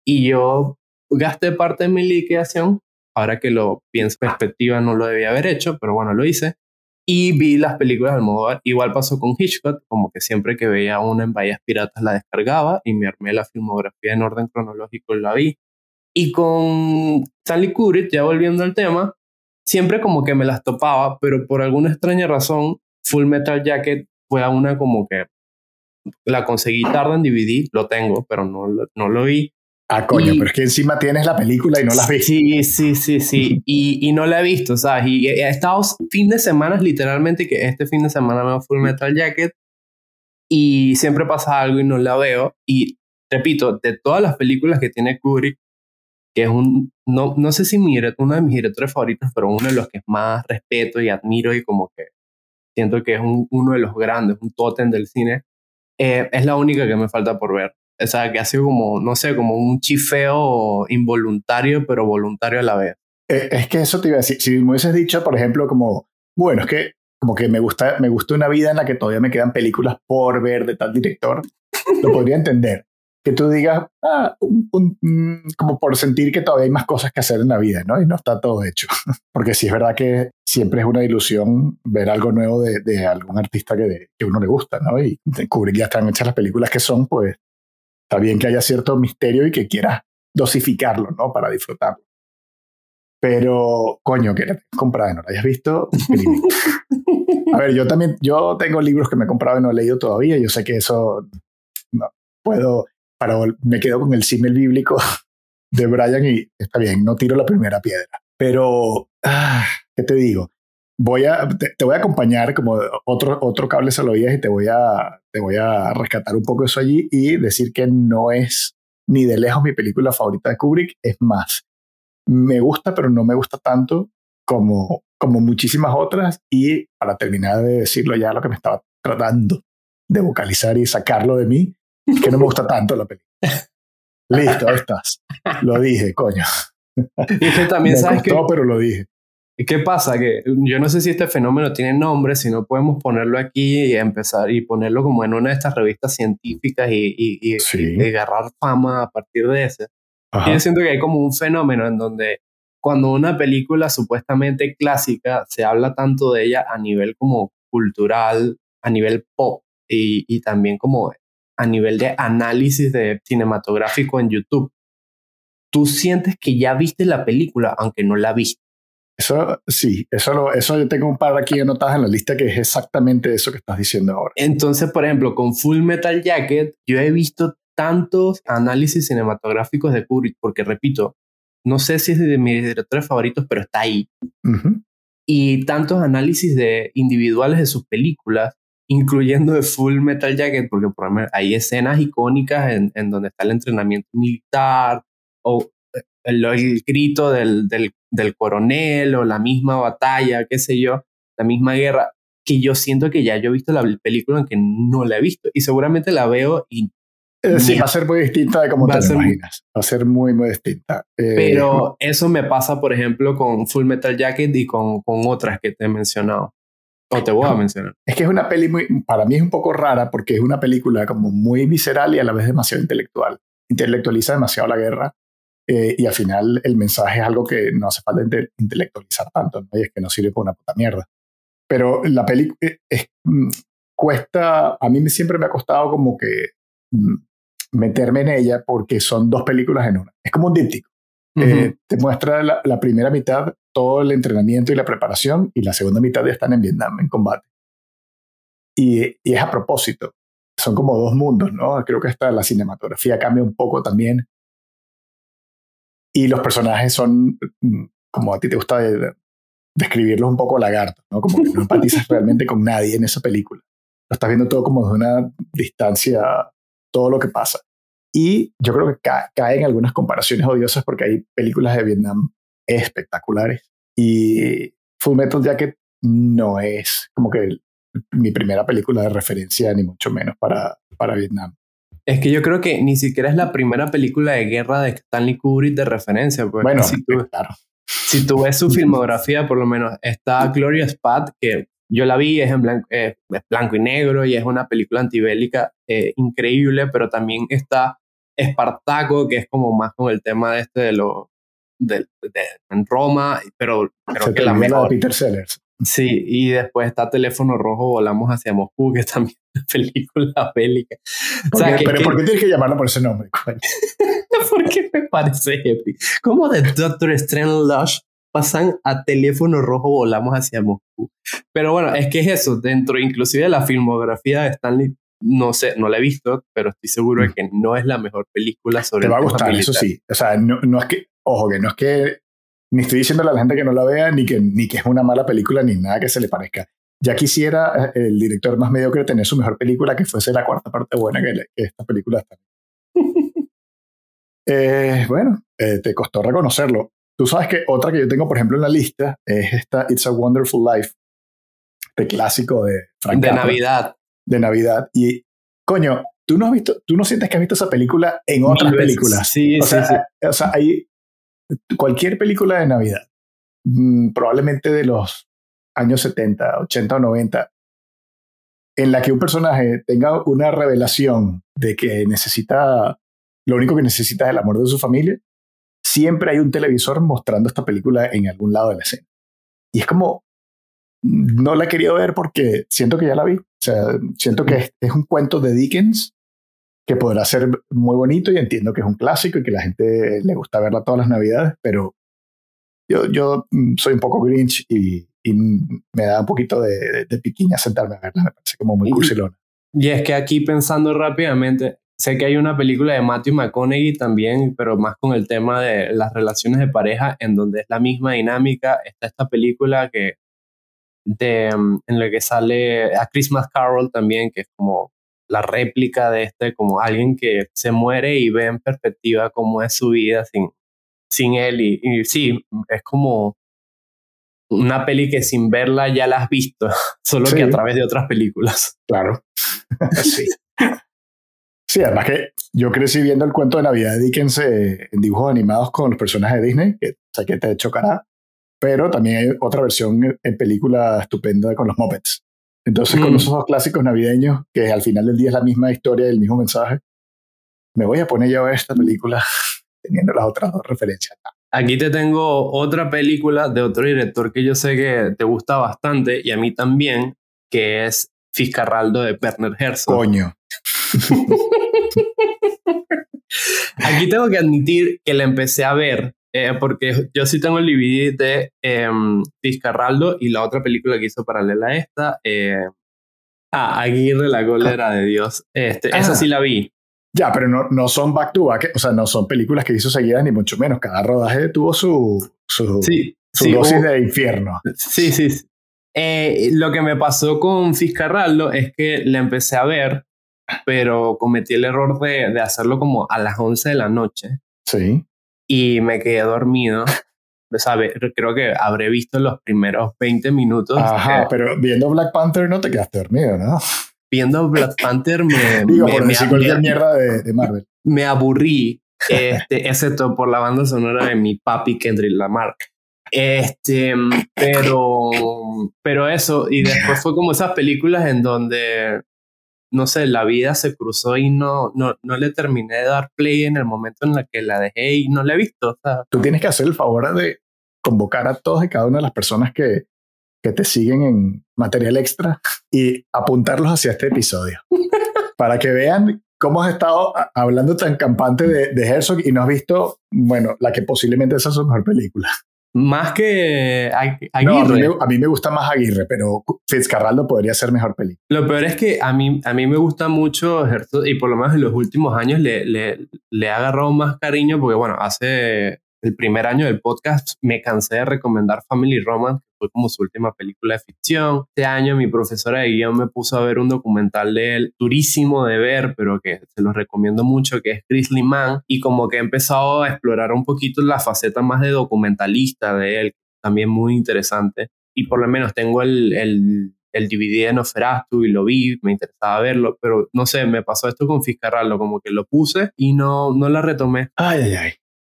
Y yo gasté parte de mi liquidación, ahora que lo pienso en perspectiva no lo debía haber hecho, pero bueno, lo hice. Y vi las películas de Almodóvar. Igual pasó con Hitchcock, como que siempre que veía una en Bahías Piratas la descargaba y me armé la filmografía en orden cronológico y la vi. Y con Stanley Kubrick, ya volviendo al tema, siempre como que me las topaba, pero por alguna extraña razón, Full Metal Jacket fue a una como que la conseguí tarde en DVD, lo tengo, pero no, no lo vi. Ah, coño, pero es que encima tienes la película y no la has visto. Sí, sí, sí, sí. y, y, no la he visto, ¿sabes? Y he estado fin de semana, literalmente, que este fin de semana veo Full Metal Jacket y siempre pasa algo y no la veo. Y repito, de todas las películas que tiene Kubrick, que es un, no, no sé si mi, uno de mis directores favoritos, pero uno de los que más respeto y admiro y como que siento que es uno de los grandes, un tótem del cine, eh, es la única que me falta por ver. O sea, que ha sido como, no sé, como un chifeo involuntario, pero voluntario a la vez. Eh, es que eso te iba a decir, si me hubieses dicho, por ejemplo, como, bueno, es que como que me gusta, me gusta una vida en la que todavía me quedan películas por ver de tal director, lo podría entender. que tú digas, ah, mm, como por sentir que todavía hay más cosas que hacer en la vida, ¿no? Y no está todo hecho. Porque sí es verdad que siempre es una ilusión ver algo nuevo de, de algún artista que, que uno le gusta, ¿no? Y descubrir que ya están hechas las películas que son, pues está bien que haya cierto misterio y que quieras dosificarlo, ¿no? Para disfrutarlo. Pero, coño, que la comprado y no la hayas visto, A ver, yo también, yo tengo libros que me he comprado y no he leído todavía. Yo sé que eso no puedo, pero me quedo con el símil bíblico de Brian y está bien, no tiro la primera piedra. Pero, ah, ¿qué te digo? Voy a, te, voy a acompañar como otro, otro cable se lo y te voy, a, te voy a rescatar un poco eso allí y decir que no es ni de lejos mi película favorita de Kubrick. Es más, me gusta, pero no me gusta tanto como, como muchísimas otras. Y para terminar de decirlo ya, lo que me estaba tratando de vocalizar y sacarlo de mí, es que no me gusta tanto la película. Listo, ahí estás. Lo dije, coño. Dije también, me ¿sabes costó, pero lo dije. ¿Qué pasa? Que yo no sé si este fenómeno tiene nombre, si no podemos ponerlo aquí y empezar y ponerlo como en una de estas revistas científicas y, y, y agarrar fama a partir de ese. Yo siento que hay como un fenómeno en donde cuando una película supuestamente clásica se habla tanto de ella a nivel como cultural, a nivel pop y, y también como a nivel de análisis de cinematográfico en YouTube. Tú sientes que ya viste la película, aunque no la viste. Eso sí, eso, lo, eso yo tengo un par aquí anotadas en la lista que es exactamente eso que estás diciendo ahora. Entonces, por ejemplo, con Full Metal Jacket, yo he visto tantos análisis cinematográficos de Kubrick, porque repito, no sé si es de mis directores favoritos, pero está ahí. Y tantos análisis de individuales de sus películas, incluyendo de Full Metal Jacket, porque por ejemplo, hay escenas icónicas en, en, donde está el entrenamiento militar o el, el grito del, del, del, coronel o la misma batalla, qué sé yo, la misma guerra, que yo siento que ya yo he visto la película en que no la he visto y seguramente la veo y sí, va a ser muy distinta de como te lo imaginas. Va a ser muy, muy distinta. Eh, pero eso me pasa, por ejemplo, con Full Metal Jacket y con, con otras que te he mencionado. O te voy a mencionar. Es que es una peli muy, para mí es un poco rara porque es una película como muy visceral y a la vez demasiado intelectual. Intelectualiza demasiado la guerra eh, y al final el mensaje es algo que no hace falta intelectualizar tanto, ¿no? y es que no sirve para una puta mierda. Pero la película es, mm, cuesta, a mí siempre me ha costado como que mm, meterme en ella porque son dos películas en una. Es como un díptico. Eh, te muestra la, primera mitad, todo el entrenamiento y la preparación, y la segunda mitad ya están en Vietnam, en combate. Y, y, es a propósito. Son como dos mundos, ¿no? Creo que hasta la cinematografía cambia un poco también. Y los personajes son, mm, como a ti te gusta describirlos un poco lagartos, ¿no? Como que no empatizas realmente con nadie en esa película. Lo estás viendo todo como de una distancia todo lo que pasa. Y yo creo que ca caen algunas comparaciones odiosas porque hay películas de Vietnam espectaculares y Full Metal Jacket no es como que mi primera película de referencia, ni mucho menos para, para Vietnam. Es que yo creo que ni siquiera es la primera película de guerra de Stanley Kubrick de referencia. Pues, bueno, si tú, claro. Si tú ves su filmografía, por lo menos está Glorious Path, que yo la vi, es en blanco, eh, blanco y negro y es una película antibélica eh, increíble, pero también está Espartaco, que es como más con el tema de este de lo de, en Roma, pero creo que la mejor. de Peter Sellers. Sí, y después está Teléfono Rojo, Volamos hacia Moscú, que es también una película bélica. pero ¿por qué tienes que llamarlo por ese nombre? Porque me parece épico. Como de Doctor Strange Lush pasan a teléfono rojo, volamos hacia Moscú. Pero bueno, es que es eso, dentro inclusive de la filmografía de Stanley, no sé, no la he visto, pero estoy seguro de mm. que no es la mejor película sobre... Te va a gustar, eso sí. O sea, no, no, es que, ojo, que no es que, ni estoy diciendo a la gente que no la vea, ni que, ni que es una mala película, ni nada que se le parezca. Ya quisiera eh, el director más mediocre tener su mejor película, que fuese la cuarta parte buena que, esta película está. eh, bueno, eh, te costó reconocerlo. Tú sabes que otra que yo tengo, por ejemplo, en la lista es esta It's a Wonderful Life, de clásico de Frank De Navidad. De Navidad. Y, coño, tú no has visto, tú no sientes que has visto esa película en otras películas. Sí, o sí, sea, sí. O sea, hay cualquier película de Navidad, mm, probablemente de los años 70, 80 o 90, en la que un personaje tenga una revelación de que necesita lo único que necesita es el amor de su familia, siempre hay un televisor mostrando esta película en algún lado de la escena. Y es como, no la he querido ver porque siento que ya la vi. O sea, siento que es, un cuento de Dickens que podrá ser muy bonito y entiendo que es un clásico y que la gente le gusta verla todas las navidades, pero yo, yo mm, soy un poco grinch y, me da un poquito de, piquiña sentarme a verla, me parece como muy cursilona. Y es que aquí pensando rápidamente, sé que hay una película de Matthew McConaughey también, pero más con el tema de las relaciones de pareja, en donde es la misma dinámica. Está esta película que de, mm, en la que sale a Christmas Carol también, que es como la réplica de este, como alguien que se muere y ve en perspectiva cómo es su vida sin, sin él. Y, y sí, es como una peli que sin verla ya la has visto, solo que a través de otras películas. Claro. sí. Sí, además que yo crecí viendo el cuento de Navidad de Dickens eh, en dibujos animados con los personajes de Disney, que sé que te chocará, pero también hay otra versión en película estupenda con los Muppets. Entonces, con mm. esos dos clásicos navideños, que al final del día es la misma historia y el mismo mensaje, me voy a poner yo a esta película teniendo las otras dos referencias. Aquí te tengo otra película de otro director que yo sé que te gusta bastante y a mí también, que es Fiscarraldo de Werner Herzog. Coño. Aquí tengo que admitir que la empecé a ver eh, porque yo sí tengo el DVD de eh, Fiscarraldo y la otra película que hizo paralela a esta. Eh, ah, Aguirre, la cólera de Dios. Este, Esa ah. sí la vi. Ya, pero no, no son back to back, o sea, no son películas que hizo seguidas ni mucho menos. Cada rodaje tuvo su, su, su dosis de infierno. Sí, sí. Eh, lo que me pasó con Fiscarraldo es que la empecé a ver, pero cometí el error de, de hacerlo como a las 11 de la noche. Sí. Y me quedé dormido. ¿Sabe? Creo que habré visto los primeros 20 minutos. Ajá, pero viendo Black Panther no te quedaste dormido, ¿no? viendo Black Panther me... Digo, por decir cualquier mierda de, Marvel. Me aburrí, este, excepto por la banda sonora de mi papi Kendrick Lamar. Este, pero, pero eso, y después fue como esas películas en donde, no sé, la vida se cruzó y no, no, no le terminé de dar play en el momento en el que la dejé y no la he visto. Tú tienes que hacer el favor de convocar a todos y cada una de las personas que, que te siguen en material extra y apuntarlos hacia este episodio para que vean cómo has estado hablando tan campante de, de, Herzog y no has visto, bueno, la que posiblemente sea su mejor película. Más que Aguirre. No, a, mí me, gusta más Aguirre, pero Fitzcarraldo podría ser mejor película. Lo peor es que a mí, a mí me gusta mucho Herzog y por lo menos en los últimos años le, le, le ha agarrado más cariño porque, bueno, hace el primer año del podcast me cansé de recomendar Family Romance, que fue como su última película de ficción. Este año mi profesora de guion me puso a ver un documental de él, durísimo de ver, pero que se los recomiendo mucho, que es Grizzly Man, y como que he empezado a explorar un poquito la faceta más de documentalista de él, también muy interesante. Y por lo menos tengo el, el, el DVD de Nosferatu y lo vi, me interesaba verlo, pero no sé, me pasó esto con Fiscarraldo, como que lo puse y no, no la retomé. Ay, ay, ay.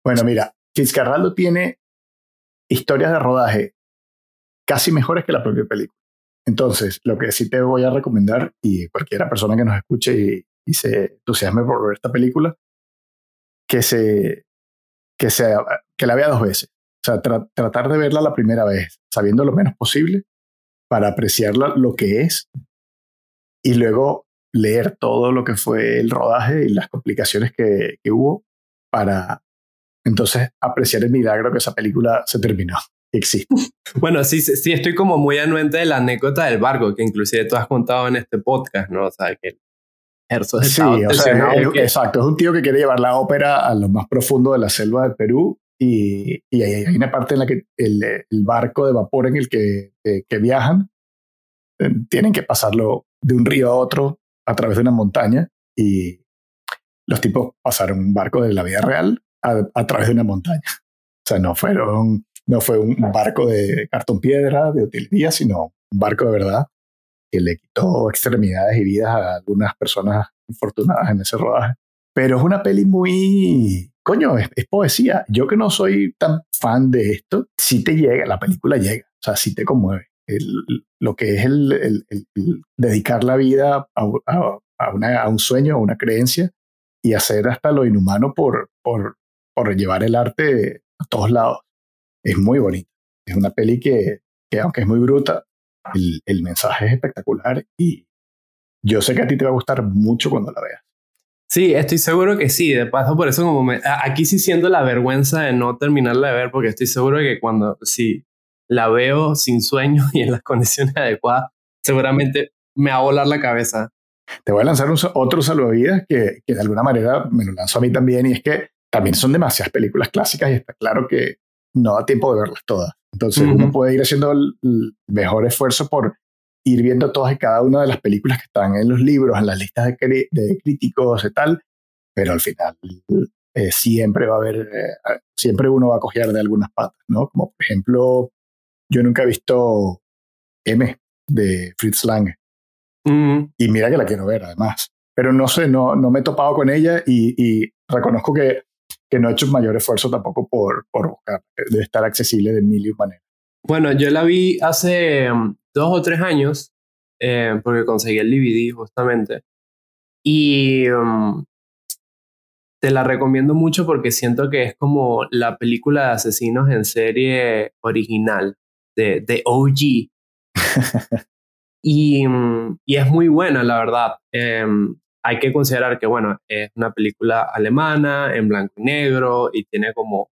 Bueno, mira, Fitzcarraldo tiene historias de rodaje casi mejores que la propia película. Entonces, lo que sí te voy a recomendar, y cualquiera persona que nos escuche y, se entusiasme por ver esta película, que, se, que, se, que la vea dos veces. O sea, tratar de verla la primera vez, sabiendo lo menos posible, para apreciarla lo que es, y luego leer todo lo que fue el rodaje y las complicaciones que, que hubo para entonces, apreciar el milagro que esa película se terminó. Existe. Bueno, sí, sí, estoy como muy anuente de la anécdota del barco, que inclusive tú has contado en este podcast, ¿no? O sea, que Herzog Sí, o sea, exacto. Es un tío que quiere llevar la ópera a lo más profundo de la selva del Perú y, y hay una parte en la que el, el barco de vapor en el que, que viajan eh, tienen que pasarlo de un río a otro a través de una montaña y los tipos pasaron un barco de la vida real a, través de una montaña. O sea, no, fueron, no fue un barco de cartón piedra, de utilidad, sino un barco de verdad que le quitó extremidades y vidas a algunas personas infortunadas en ese rodaje. Pero es una peli muy, coño, es, poesía. Yo que no soy tan fan de esto, sí te llega, la película llega, o sea, sí te conmueve. lo que es el, dedicar la vida a, una, a, un sueño, a una creencia, y hacer hasta lo inhumano por, por llevar el arte a todos lados. Es muy bonito. Es una peli que, que aunque es muy bruta, el, el mensaje es espectacular y yo sé que a ti te va a gustar mucho cuando la veas. Sí, estoy seguro que sí. De paso, por eso como me, aquí sí siento la vergüenza de no terminarla de ver, porque estoy seguro que cuando sí la veo sin sueño y en las condiciones adecuadas, seguramente me va a volar la cabeza. Te voy a lanzar un, otro salvavidas que, que de alguna manera me lo lanzó a mí también y es que también son demasiadas películas clásicas y está claro que no da tiempo de verlas todas. Entonces uno puede ir haciendo el, mejor esfuerzo por ir viendo todas y cada una de las películas que están en los libros, en las listas de, de críticos y tal, pero al final eh, siempre va a haber, eh, siempre uno va a coger de algunas patas, ¿no? Como por ejemplo, yo nunca he visto M de Fritz Lang. Y mira que la quiero ver además. Pero no sé, no, no me he topado con ella y, y reconozco que, que, no he hecho mayor esfuerzo tampoco por, por buscar. Debe estar accesible de mil y un maneras. Bueno, yo la vi hace um, dos o tres años eh, porque conseguí el DVD justamente. Y um, te la recomiendo mucho porque siento que es como la película de asesinos en serie original de, de OG. y, um, y, es muy buena, la verdad. Em, hay que considerar que, bueno, es una película alemana en blanco y negro y tiene como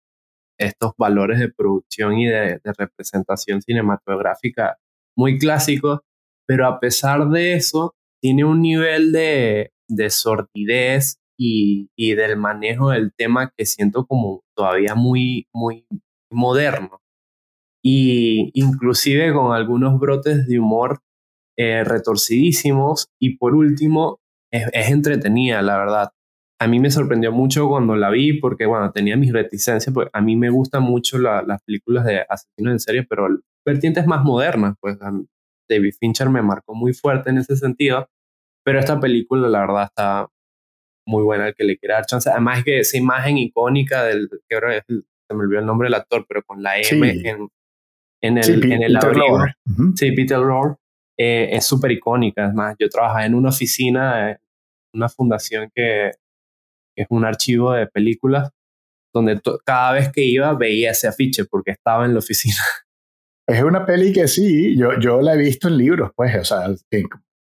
estos valores de producción y de, representación cinematográfica muy clásicos, pero a pesar de eso, tiene un nivel de, de sordidez y, y, del manejo del tema que siento como todavía muy, muy moderno. Y inclusive con algunos brotes de humor eh, retorcidísimos. Y por último, es, entretenida, la verdad. A mí me sorprendió mucho cuando la vi porque, bueno, tenía mis reticencias, porque a mí me gustan mucho las películas de asesinos en serie, pero vertientes más modernas, pues David Fincher me marcó muy fuerte en ese sentido, pero esta película, la verdad, está muy buena el que le quiera dar chance. Además que esa imagen icónica del, que ahora es, se me olvidó el nombre del actor, pero con la M en, en, el, sí, en el Peter Sí, Peter Lorre. Eh, es súper icónica. Además, yo trabajaba en una oficina, una fundación que, es un archivo de películas, donde cada vez que iba veía ese afiche porque estaba en la oficina. Es una peli que sí, yo, yo la he visto en libros, pues, o sea,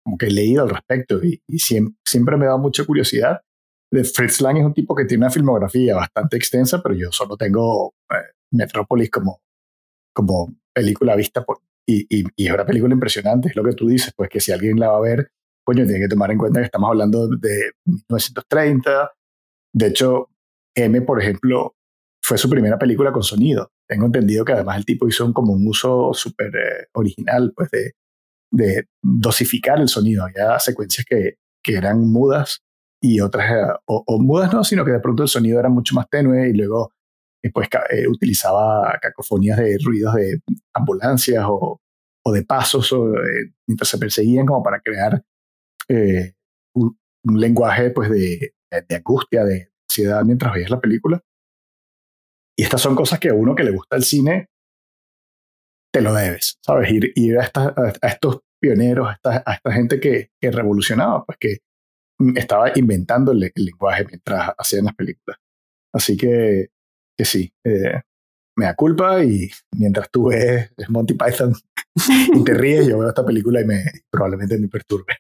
como que he leído al respecto y, siempre, siempre, me da mucha curiosidad. Fritz Lang es un tipo que tiene una filmografía bastante extensa, pero yo solo tengo eh, Metrópolis como, como película vista por, y, es una película impresionante, es lo que tú dices, pues que si alguien la va a ver, coño, tiene que tomar en cuenta que estamos hablando de 1930. De hecho, M, por ejemplo, fue su primera película con sonido. Tengo entendido que además el tipo hizo un, como un uso súper eh, original, pues de, de dosificar el sonido. Había secuencias que, que eran mudas y otras, eh, o, o, mudas no, sino que de pronto el sonido era mucho más tenue y luego pues eh, utilizaba cacofonías de ruidos de ambulancias o, o de pasos eh, mientras se perseguían como para crear eh, un, lenguaje pues de, de, angustia, de ansiedad mientras veías la película. Y estas son cosas que a uno que le gusta el cine te lo debes, ¿sabes? Ir, ir a, a, estos pioneros, a esta, a esta gente que, que, revolucionaba, pues que estaba inventando el lenguaje mientras hacían las películas. Así que que sí, eh, me da culpa y mientras tú ves Monty Python y te ríes, yo veo esta película y me probablemente me perturbe.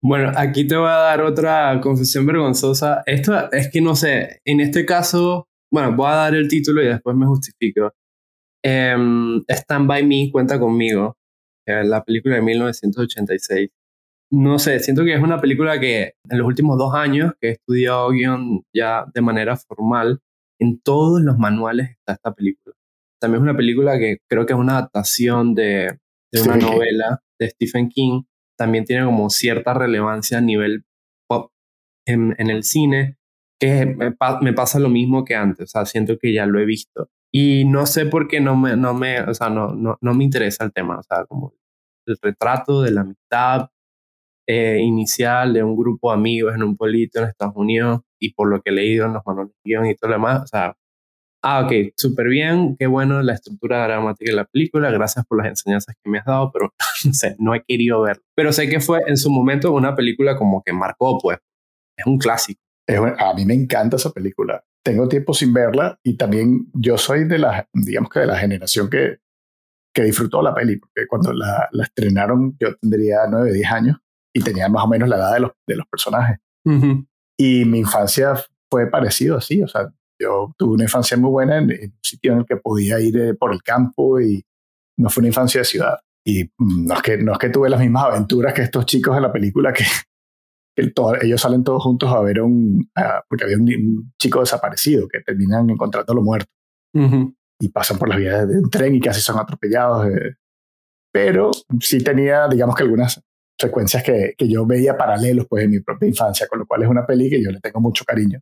Bueno, aquí te voy a dar otra confesión vergonzosa. Esto es que no sé, en este caso, bueno, voy a dar el título y después me justifico. Um, Stand By Me cuenta conmigo, la película de 1986. No sé, siento que es una película que en los últimos dos años que he estudiado guion ya de manera formal, en todos los manuales está esta película. También es una película que creo que es una adaptación de, de una novela de Stephen King. También tiene como cierta relevancia a nivel pop en, en el cine, que me, me, pasa lo mismo que antes. O sea, siento que ya lo he visto. Y no sé por qué no me, no me, o sea, no, no, no me interesa el tema. O sea, como el retrato de la amistad eh, inicial de un grupo de amigos en un pueblito en Estados Unidos y por lo que he leído en los manuales guion y todo lo demás, o sea, ah, ok, súper bien, qué bueno la estructura dramática de la película, gracias por las enseñanzas que me has dado, pero no sé, no he querido verlo. Pero sé que fue en su momento una película como que marcó, pues, es un clásico. a mí me encanta esa película. Tengo tiempo sin verla y también yo soy de la, digamos que de la generación que, que disfrutó la peli, porque cuando la, la estrenaron yo tendría 9, 10 años y tenía más o menos la edad de los, de los personajes. Y mi infancia fue parecido así, o sea, yo tuve una infancia muy buena en, un sitio en el que podía ir eh, por el campo y no fue una infancia de ciudad. Y mm, no es que, no es que tuve las mismas aventuras que estos chicos en la película que, ellos salen todos juntos a ver un, porque había un, chico desaparecido que terminan encontrándolo muerto. Y pasan por las vías de un tren y casi son atropellados. Eh. Pero sí tenía, digamos que algunas secuencias que, que, yo veía paralelos pues en mi propia infancia, con lo cual es una peli que yo le tengo mucho cariño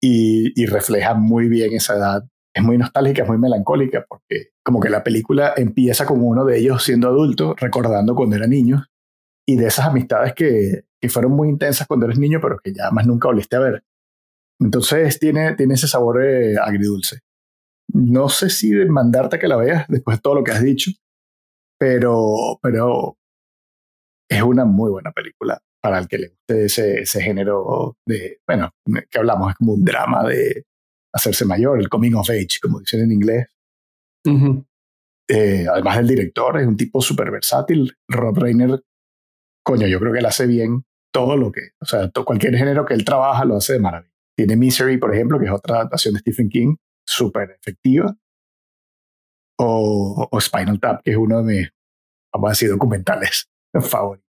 y, y refleja muy bien esa edad. Es muy nostálgica, es muy melancólica, porque como que la película empieza con uno de ellos siendo adulto, recordando cuando era niño, y de esas amistades que, que fueron muy intensas cuando eres niño, pero que ya más nunca volviste a ver. Entonces tiene, tiene ese sabor eh, agridulce. No sé si mandarte a que la veas después de todo lo que has dicho, pero, pero es una muy buena película para el que le guste ese, ese género de, bueno, que hablamos, es como un drama de hacerse mayor, el coming of age, como dicen en inglés. Eh, además del director, es un tipo súper versátil. Rob Reiner, coño, yo creo que él hace bien todo lo que, o sea, cualquier género que él trabaja lo hace de maravilla. Tiene Misery, por ejemplo, que es otra adaptación de Stephen King, súper efectiva. O, o Spinal Tap, que es uno de mis, vamos a decir, documentales favoritos.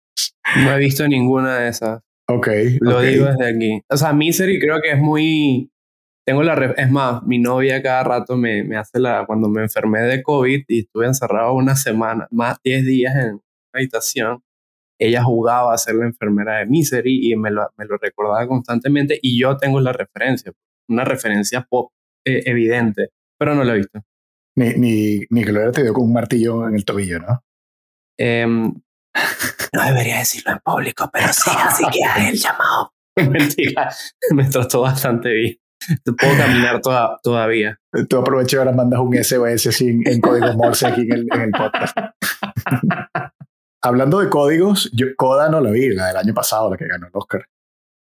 No he visto ninguna de esas. Ok. Lo digo desde aquí. O sea, Misery creo que es muy. Tengo la. Es más, mi novia cada rato me, me hace la. Cuando me enfermé de COVID y estuve encerrado una semana, más 10 días en habitación, ella jugaba a ser la enfermera de Misery y me lo, me lo recordaba constantemente. Y yo tengo la referencia. Una referencia pop eh, evidente, pero no la he visto. Ni, ni, ni que lo hubiera tenido con un martillo en el tobillo, ¿no? Eh, no debería decirlo en público, pero sí, así que haz el llamado. Mentira, me trató bastante bien. Puedo caminar toda, todavía. Tú aprovecho y ahora mandas un SOS sin, en código Morse aquí en el, en el podcast. Hablando de códigos, yo Coda no la vi, la del año pasado, la que ganó el Oscar.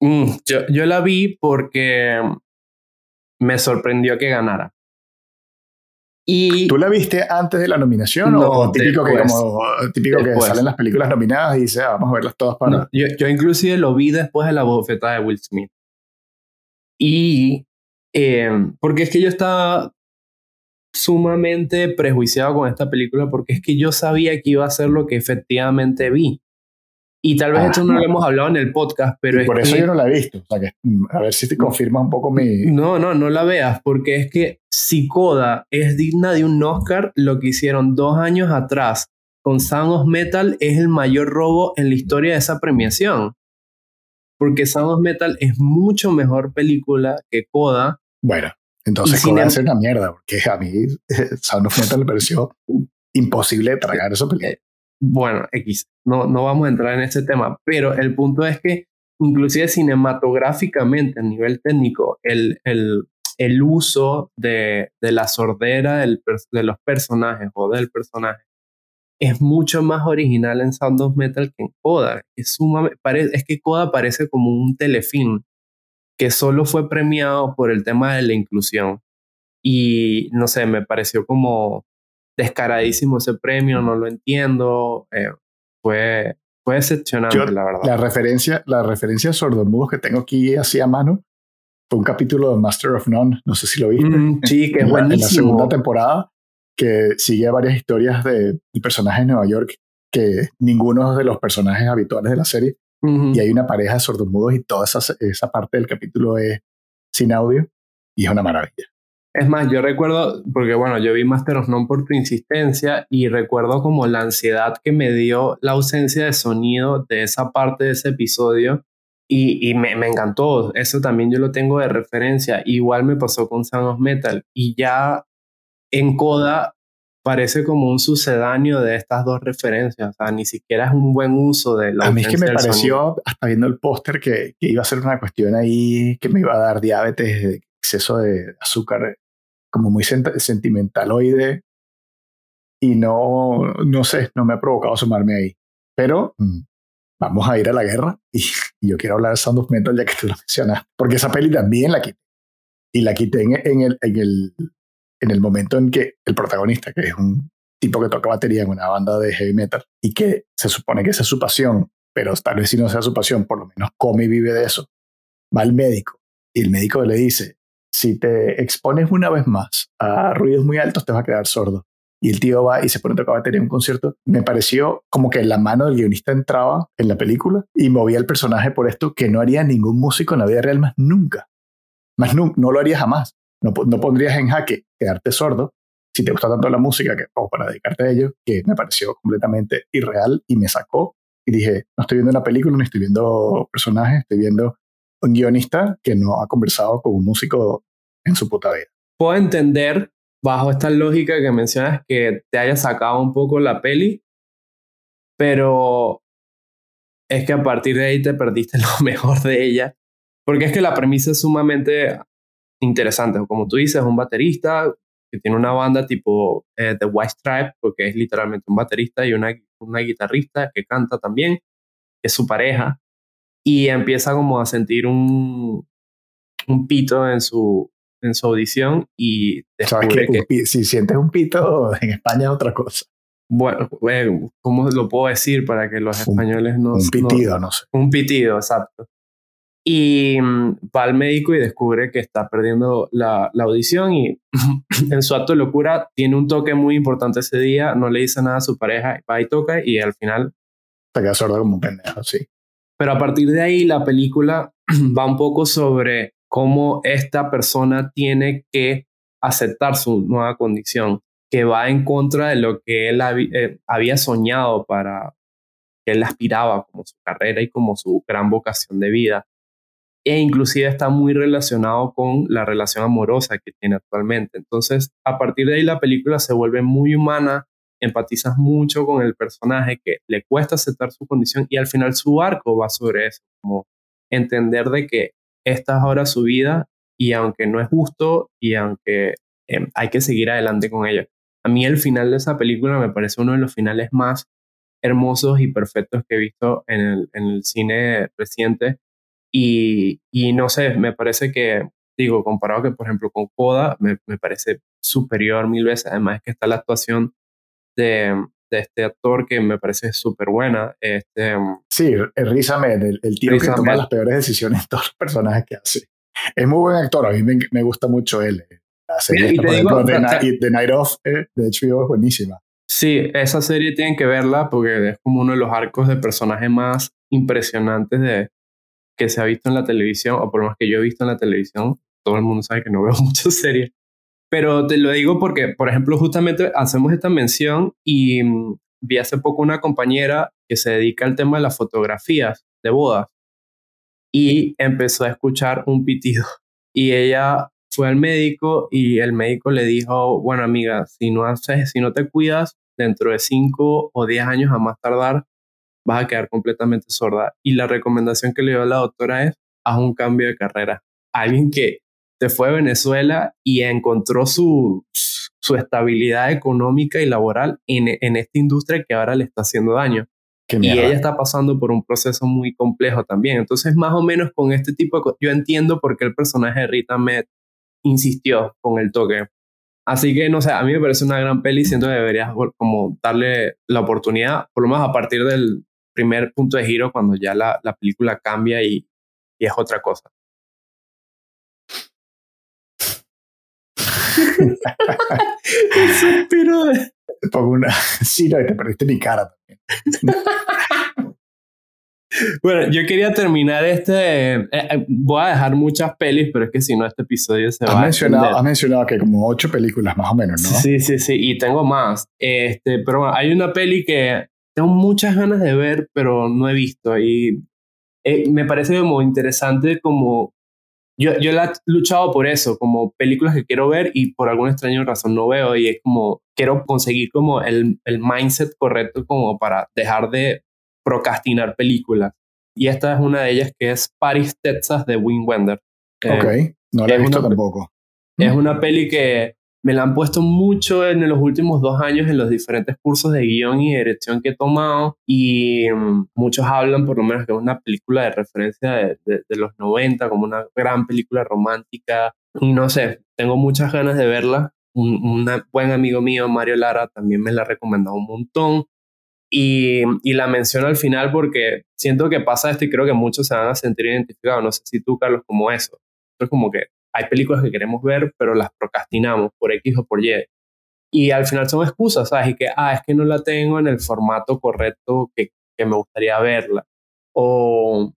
Mm, yo, yo la vi porque me sorprendió que ganara. ¿Tú la viste antes de la nominación o típico que, como, típico que salen las películas nominadas y dice, ah, vamos a verlas todas para... yo, yo, inclusive lo vi después de la bofetada de Will Smith. Y em, porque es que yo estaba sumamente prejuiciado con esta película porque es que yo sabía que iba a ser lo que efectivamente vi. Y tal vez esto no lo hemos hablado en el podcast, pero es por eso yo no la he visto. O sea que, mm, a ver si te confirma un poco mi. No, no, no la veas, porque es que si Coda es digna de un Oscar, lo que hicieron dos años atrás con Sound of Metal es el mayor robo en la historia de esa premiación. Porque Sound of Metal es mucho mejor película que Coda. Bueno, entonces Coda es una mierda, porque a mí Sound of Metal me pareció imposible tragar esa película bueno, X, no, no vamos a entrar en ese tema, pero el punto es que inclusive cinematográficamente a nivel técnico, el, el, el uso de, de, la sordera del, de los personajes o del personaje es mucho más original en Sound of Metal que en Coda. Es, es que Coda parece como un telefilm que solo fue premiado por el tema de la inclusión. Y no sé, me pareció como descaradísimo ese premio, no lo entiendo. Eh, fue, fue decepcionante, la verdad. La referencia, la referencia a sordomudos que tengo aquí así a mano fue un capítulo de Master of None, no sé si lo viste. Mm, sí, que es buenísimo. en la segunda temporada, que sigue varias historias de, personajes de Nueva York que ninguno de los personajes habituales de la serie. Y hay una pareja de sordomudos y toda esa, esa parte del capítulo es sin audio y es una maravilla. Es más, yo recuerdo, porque bueno, yo vi Master of None por tu insistencia y recuerdo como la ansiedad que me dio la ausencia de sonido de esa parte de ese episodio y, y me, me, encantó. Eso también yo lo tengo de referencia. Igual me pasó con Sound of Metal y ya en Coda parece como un sucedáneo de estas dos referencias. O sea, ni siquiera es un buen uso de la A mí es que me pareció, hasta viendo el póster, que, que, iba a ser una cuestión ahí que me iba a dar diabetes, exceso de azúcar como muy sentimentaloide y no, no sé, no me ha provocado sumarme ahí. Pero mm, vamos a ir a la guerra y, yo quiero hablar de Sound of Metal ya que tú lo mencionas, porque esa peli también la quité. Y la quité en, el, en, el, en el momento en que el protagonista, que es un tipo que toca batería en una banda de heavy metal y que se supone que esa es su pasión, pero tal vez si no sea su pasión, por lo menos come y vive de eso, va al médico y el médico le dice, si te expones una vez más a ruidos muy altos te vas a quedar sordo. Y el tío va y se pone a tocar batería en un concierto. Me pareció como que la mano del guionista entraba en la película y movía el personaje por esto que no haría ningún músico en la vida real más nunca. Más no, no lo haría jamás. No, no pondrías en jaque quedarte sordo si te gusta tanto la música que, o para dedicarte a ello, que me pareció completamente irreal y me sacó. Y dije, no estoy viendo una película, no estoy viendo personajes, estoy viendo guionista que no ha conversado con un músico en su puta vida. Puedo entender, bajo esta lógica que mencionas, que te haya sacado un poco la peli, pero es que a partir de ahí te perdiste lo mejor de ella, porque es que la premisa es sumamente interesante. Como tú dices, un baterista que tiene una banda tipo eh, The White Stripe, porque es literalmente un baterista y una, una guitarrista que canta también, que es su pareja, y empieza como a sentir un, un pito en su, en su audición y descubre que, si sientes un pito en España es otra cosa. Bueno, ¿cómo lo puedo decir para que los españoles no... Un pitido, no, sé. Un pitido, exacto. Y mm, va al médico y descubre que está perdiendo la, la audición y en su acto de locura tiene un toque muy importante ese día, no le dice nada a su pareja, va y toca y al final... Se queda sordo como un pendejo, sí. Pero a partir de ahí la película va un poco sobre cómo esta persona tiene que aceptar su nueva condición, que va en contra de lo que él eh, había soñado para que él aspiraba como su carrera y como su gran vocación de vida. E inclusive está muy relacionado con la relación amorosa que tiene actualmente. Entonces, a partir de ahí la película se vuelve muy humana, empatizas mucho con el personaje que le cuesta aceptar su condición y al final su arco va sobre eso, como entender de que esta es ahora su vida y aunque no es justo y aunque em, hay que seguir adelante con ella. A mí el final de esa película me parece uno de los finales más hermosos y perfectos que he visto en el, cine reciente y, no sé, me parece que, digo, comparado que por ejemplo con Coda, me, me parece superior mil veces, además que está la actuación de, de este actor que me parece súper buena. Este, sí, Riz Ahmed, el, el tío que toma las peores decisiones en todos los personajes que hace. Es muy buen actor, a mí me, me gusta mucho él. La serie, por ejemplo, The, Night, Night Of eh, de HBO es buenísima. Sí, esa serie tienen que verla porque es como uno de los arcos de personaje más impresionantes de, que se ha visto en la televisión, o por lo menos que yo he visto en la televisión. Todo el mundo sabe que no veo muchas series, pero te lo digo porque, por ejemplo, justamente hacemos esta mención y mm, vi hace poco una compañera que se dedica al tema de las fotografías de bodas y empezó a escuchar un pitido. Y ella fue al médico y el médico le dijo, bueno amiga, si no haces, si no te cuidas, dentro de 5 o 10 años a más tardar, vas a quedar completamente sorda. Y la recomendación que le dio la doctora es, haz un cambio de carrera. Alguien que se fue a Venezuela y encontró su, su estabilidad económica y laboral en, en, esta industria que ahora le está haciendo daño. Y ella está pasando por un proceso muy complejo también. Entonces, más o menos con este tipo de yo entiendo por qué el personaje de Rita Met insistió con el toque. Así que, no sé, a mí me parece una gran peli, siento que deberías como darle la oportunidad, por lo menos a partir del primer punto de giro, cuando ya la, la película cambia y, y es otra cosa. Suspiro Te pongo una. Sí, no, te perdiste mi cara también. bueno, yo quería terminar este. Eh, eh, voy a dejar muchas pelis, pero es que si no, este episodio se va mencionado, a. Has mencionado que como ocho películas más o menos, ¿no? Sí, sí, sí, y tengo más. Este, pero bueno, hay una peli que tengo muchas ganas de ver, pero no he visto. Y eh, me parece como interesante como yo, yo la he luchado por eso, como películas que quiero ver y por alguna extraña razón no veo y es como, quiero conseguir como el, el mindset correcto como para dejar de procrastinar películas. Y esta es una de ellas que es Paris, Texas de Wim Wender. Eh, ok, no la he visto tampoco. Es una peli que me la han puesto mucho en los últimos dos años en los diferentes cursos de guion y dirección que he tomado y mm, muchos hablan por lo menos que es una película de referencia de, de, los 90 como una gran película romántica no sé, tengo muchas ganas de verla. Un, buen amigo mío, Mario Lara, también me la ha recomendado un montón. Y, y, la menciono al final porque siento que pasa esto y creo que muchos se van a sentir identificados. No sé si tú, Carlos, como eso. Es como que hay películas que queremos ver, pero las procrastinamos por X o por Y. Y al final son excusas, ¿sabes? Y que, ah, es que no la tengo en el formato correcto que, que me gustaría verla. O,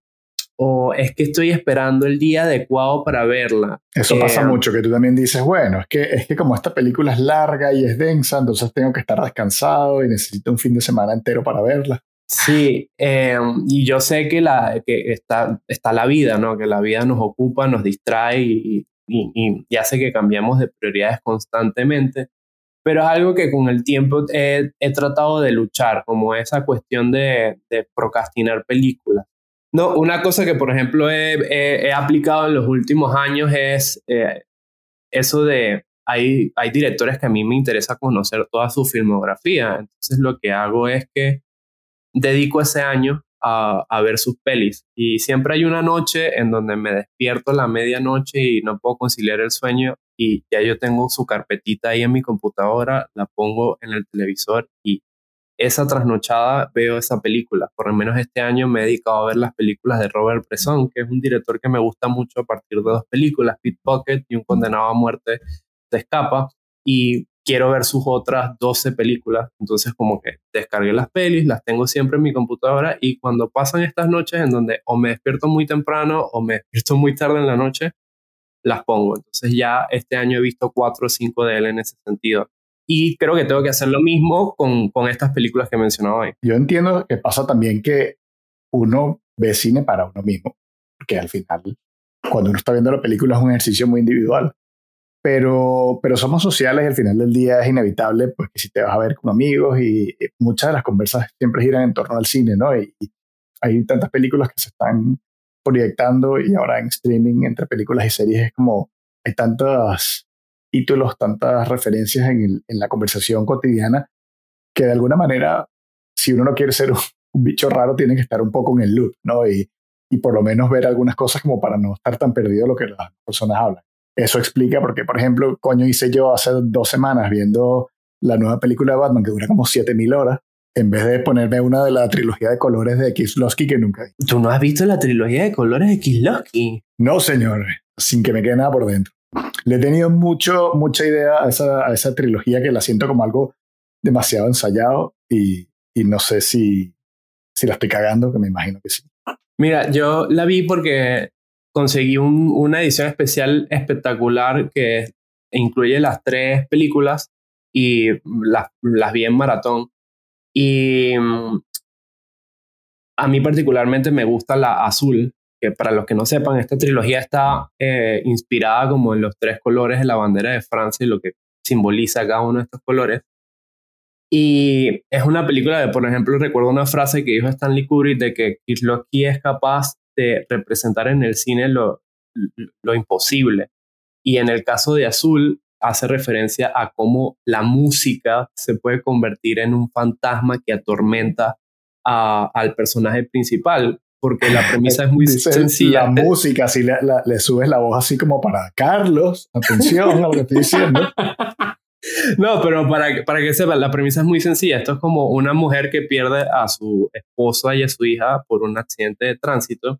o es que estoy esperando el día adecuado para verla. Eso pasa eh, mucho, que tú también dices, bueno, es que, es que como esta película es larga y es densa, entonces tengo que estar descansado y necesito un fin de semana entero para verla. Sí, eh, y yo sé que, la, que está, está la vida, ¿no? Que la vida nos ocupa, nos distrae y, y, hace que cambiemos de prioridades constantemente, pero es algo que con el tiempo he, tratado de luchar, como esa cuestión de, procrastinar películas. No, una cosa que, por ejemplo, he, aplicado en los últimos años es eh, eso de, hay, hay directores que a mí me interesa conocer toda su filmografía, entonces lo que hago es que dedico ese año a, a, ver sus pelis. Y siempre hay una noche en donde me despierto a la medianoche y no puedo conciliar el sueño y ya yo tengo su carpetita ahí en mi computadora, la pongo en el televisor y esa trasnochada veo esa película. Por lo menos este año me he dedicado a ver las películas de Robert Bresson, que es un director que me gusta mucho a partir de dos películas, Pocket y Un condenado a muerte se escapa. Y quiero ver sus otras 12 películas. Entonces como que descargué las pelis, las tengo siempre en mi computadora y cuando pasan estas noches en donde o me despierto muy temprano o me despierto muy tarde en la noche, las pongo. Entonces ya este año he visto cuatro o cinco de él en ese sentido. Y creo que tengo que hacer lo mismo con, con estas películas que he mencionado hoy. Yo entiendo que pasa también que uno ve cine para uno mismo, porque al final, cuando uno está viendo la película es un ejercicio muy individual pero, pero somos sociales y al final del día es inevitable pues que si te vas a ver con amigos y, muchas de las conversas siempre giran en torno al cine, ¿no? Y, hay tantas películas que se están proyectando y ahora en streaming entre películas y series es como hay tantos títulos, tantas referencias en, en la conversación cotidiana que de alguna manera si uno no quiere ser un, bicho raro tiene que estar un poco en el loop, ¿no? Y por lo menos ver algunas cosas como para no estar tan perdido lo que las personas hablan. Eso explica porque, por ejemplo, coño hice yo hace dos semanas viendo la nueva película de Batman que dura como 7000 horas, en vez de ponerme una de la trilogía de colores de Kieslowski que nunca vi. ¿Tú no has visto la trilogía de colores de Kieslowski? No, señor, sin que me quede nada por dentro. Le he tenido mucho, mucha idea a esa, a esa trilogía que la siento como algo demasiado ensayado y, y no sé si, si la estoy cagando, que me imagino que sí. Mira, yo la vi porque conseguí una edición especial espectacular que incluye las tres películas y las, vi en maratón. Y mm, a mí particularmente me gusta la azul, que para los que no sepan, esta trilogía está eh, inspirada como en los tres colores de la bandera de Francia y lo que simboliza cada uno de estos colores. Y es una película de, por ejemplo, recuerdo una frase que dijo Stanley Kubrick de que Kieslowski es capaz de representar en el cine lo, lo imposible. Y en el caso de Azul, hace referencia a cómo la música se puede convertir en un fantasma que atormenta al personaje principal, porque la premisa es muy sencilla. La música, si le, le, subes la voz así como para Carlos, atención a lo que estoy diciendo. No, pero para, para que sepan, la premisa es muy sencilla. Esto es como una mujer que pierde a su esposa y a su hija por un accidente de tránsito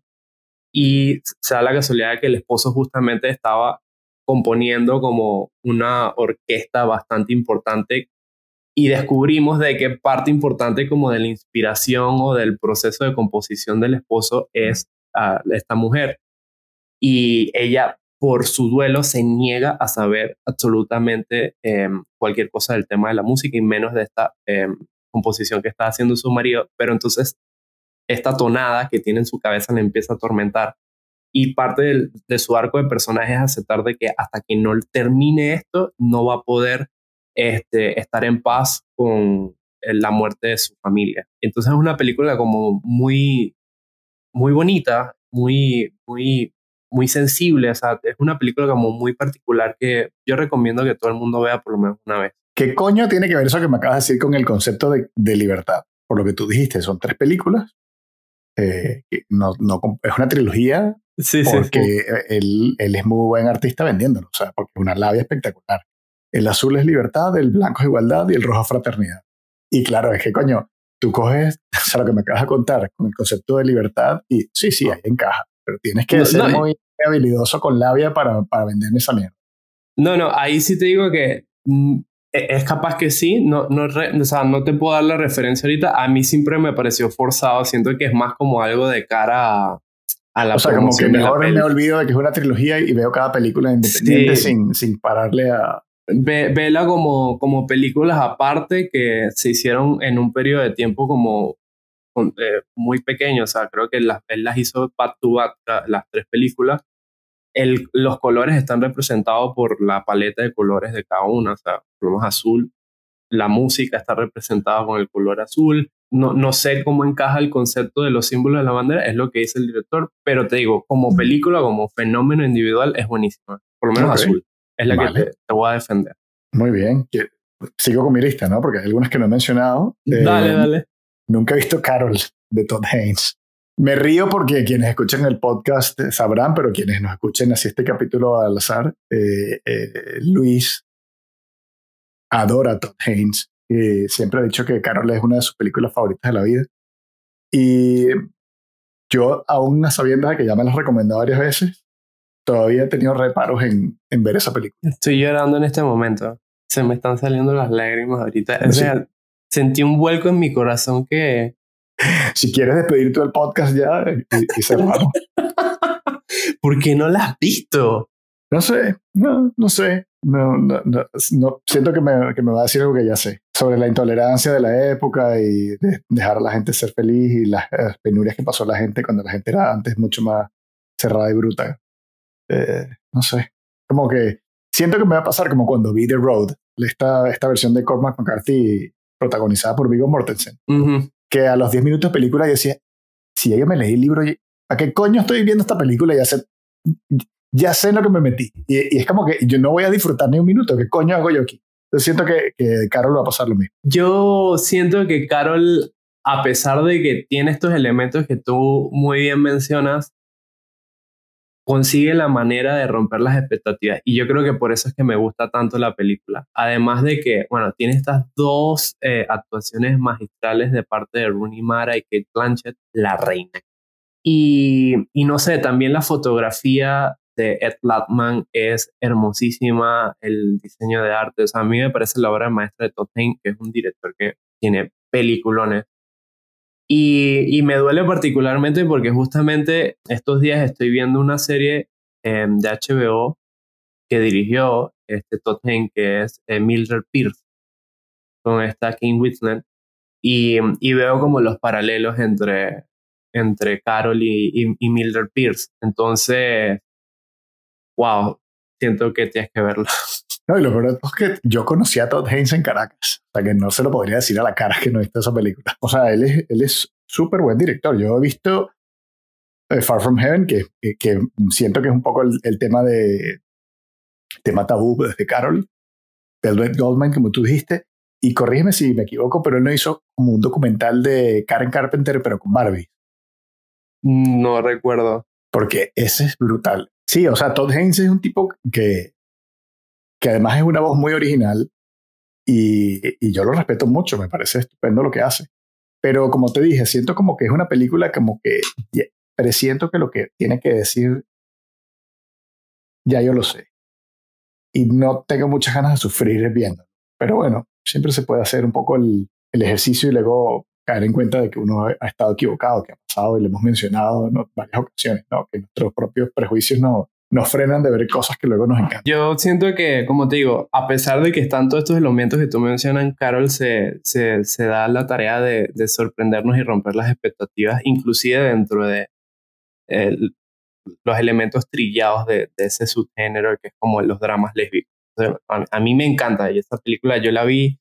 y se da la casualidad de que el esposo justamente estaba componiendo como una orquesta bastante importante y descubrimos de que parte importante como de la inspiración o del proceso de composición del esposo es esta mujer. Y ella por su duelo se niega a saber absolutamente em, cualquier cosa del tema de la música y menos de esta em, composición que está haciendo su marido, pero entonces esta tonada que tiene en su cabeza le empieza a atormentar y parte de su arco de personaje es aceptar de que hasta que no termine esto no va a poder este, estar en paz con la muerte de su familia. Entonces es una película como muy, muy bonita, muy, muy muy sensible, o sea, es una película como muy particular que yo recomiendo que todo el mundo vea por lo menos una vez. ¿Qué coño tiene que ver eso que me acabas de decir con el concepto de, de libertad? Por lo que tú dijiste, son tres películas. Eh, no, no, es una trilogía sí, porque sí, Él, él, es muy buen artista vendiéndolo, o sea, porque es una labia espectacular. El azul es libertad, el blanco es igualdad y el rojo es fraternidad. Y claro, es que coño, tú coges, o sea, lo que me acabas de contar con el concepto de libertad y sí, sí, ahí encaja, pero tienes que ser muy habilidoso con labia para, para venderme esa mierda. No, no, ahí sí te digo que mm, es capaz que sí, no, no, o sea, no te puedo dar la referencia ahorita. A mí siempre me pareció forzado, siento que es más como algo de cara a, a la O sea, como que mejor me olvido de que es una trilogía y veo cada película independiente sí. sin, sin pararle a... Ve, vela como, como películas aparte que se hicieron en un periodo de tiempo como eh, muy pequeño, o sea, creo que las, él las hizo back to back, las tres películas, el, los colores están representados por la paleta de colores de cada una, o sea, por azul, la música está representada con el color azul, no, no sé cómo encaja el concepto de los símbolos de la bandera, es lo que dice el director, pero te digo, como película, como fenómeno individual, es buenísima, por lo menos okay. azul, es la vale. que te, te, voy a defender. Muy bien, sigo con mi lista, ¿no? Porque hay algunas que no he mencionado. Dale, eh, dale. Nunca he visto Carol de Todd Haynes. Me río porque quienes escuchen el podcast sabrán, pero quienes nos escuchen así este capítulo al azar, eh, eh, Luis adora a Todd Haynes. y siempre ha dicho que Carol es una de sus películas favoritas de la vida. Y yo, aún a sabiendas que ya me la he recomendado varias veces, todavía he tenido reparos en, ver esa película. Estoy llorando en este momento. Se me están saliendo las lágrimas ahorita. O sea, sentí un vuelco en mi corazón que... Si quieres despedirte del podcast ya y, y cerramos. ¿Por qué no la has visto? No sé, no, no sé. No, no, no, no, siento que me, que me va a decir algo que ya sé sobre la intolerancia de la época y de dejar a la gente ser feliz y las, las penurias que pasó la gente cuando la gente era antes mucho más cerrada y bruta. Eh, no sé, como que siento que me va a pasar como cuando vi The Road, esta, esta versión de Cormac McCarthy protagonizada por Viggo Mortensen, uh -huh. que a los 10 minutos de película yo decía, si yo me leí el libro, ¿a qué coño estoy viendo esta película? Ya sé, ya sé en lo que me metí. Y, y, es como que yo no voy a disfrutar ni un minuto, ¿qué coño hago yo aquí? Entonces siento que, que Carol va a pasar lo mismo. Yo siento que Carol, a pesar de que tiene estos elementos que tú muy bien mencionas, consigue la manera de romper las expectativas. Y yo creo que por eso es que me gusta tanto la película. Además de que, bueno, tiene estas dos eh, actuaciones magistrales de parte de Rooney Mara y Kate Blanchett, la reina. Y, y no sé, también la fotografía de Ed Latman es hermosísima, el diseño de arte. O sea, a mí me parece la obra maestra de Haynes, que es un director que tiene peliculones. Y, y, me duele particularmente porque justamente estos días estoy viendo una serie eh, de HBO que dirigió este Haynes, que es eh, Mildred Pierce, con esta King Whitland. Y, y, veo como los paralelos entre, entre Carol y, y, y Mildred Pierce. Entonces, wow, siento que tienes que verlo. No, y lo peor es que yo conocí a Todd Haynes en Caracas, o sea que no se lo podría decir a la cara que no he visto esa película. O sea, él es él es súper buen director. Yo he visto eh, Far From Heaven, que, que, que, siento que es un poco el, el tema de tema tabú de Carol, Velvet Goldmine, como tú dijiste, y corrígeme si me equivoco, pero él no hizo como un documental de Karen Carpenter, pero con Barbie. No recuerdo. Porque ese es brutal. Sí, o sea, Todd Haynes es un tipo que, que además es una voz muy original y, y, yo lo respeto mucho, me parece estupendo lo que hace. Pero como te dije, siento como que es una película como que presiento que lo que tiene que decir ya yo lo sé. Y no tengo muchas ganas de sufrir viendo. Pero bueno, siempre se puede hacer un poco el, el ejercicio y luego caer en cuenta de que uno ha estado equivocado, que ha pasado y lo hemos mencionado en varias ocasiones, ¿no? que nuestros propios prejuicios no, nos frenan de ver cosas que luego nos encantan. Yo siento que, como te digo, a pesar de que están todos estos elementos que tú mencionas, Carol se, se, da la tarea de, de, sorprendernos y romper las expectativas, inclusive dentro de los elementos trillados de, ese subgénero que es como los dramas lésbicos. a mí me encanta y esta película yo la vi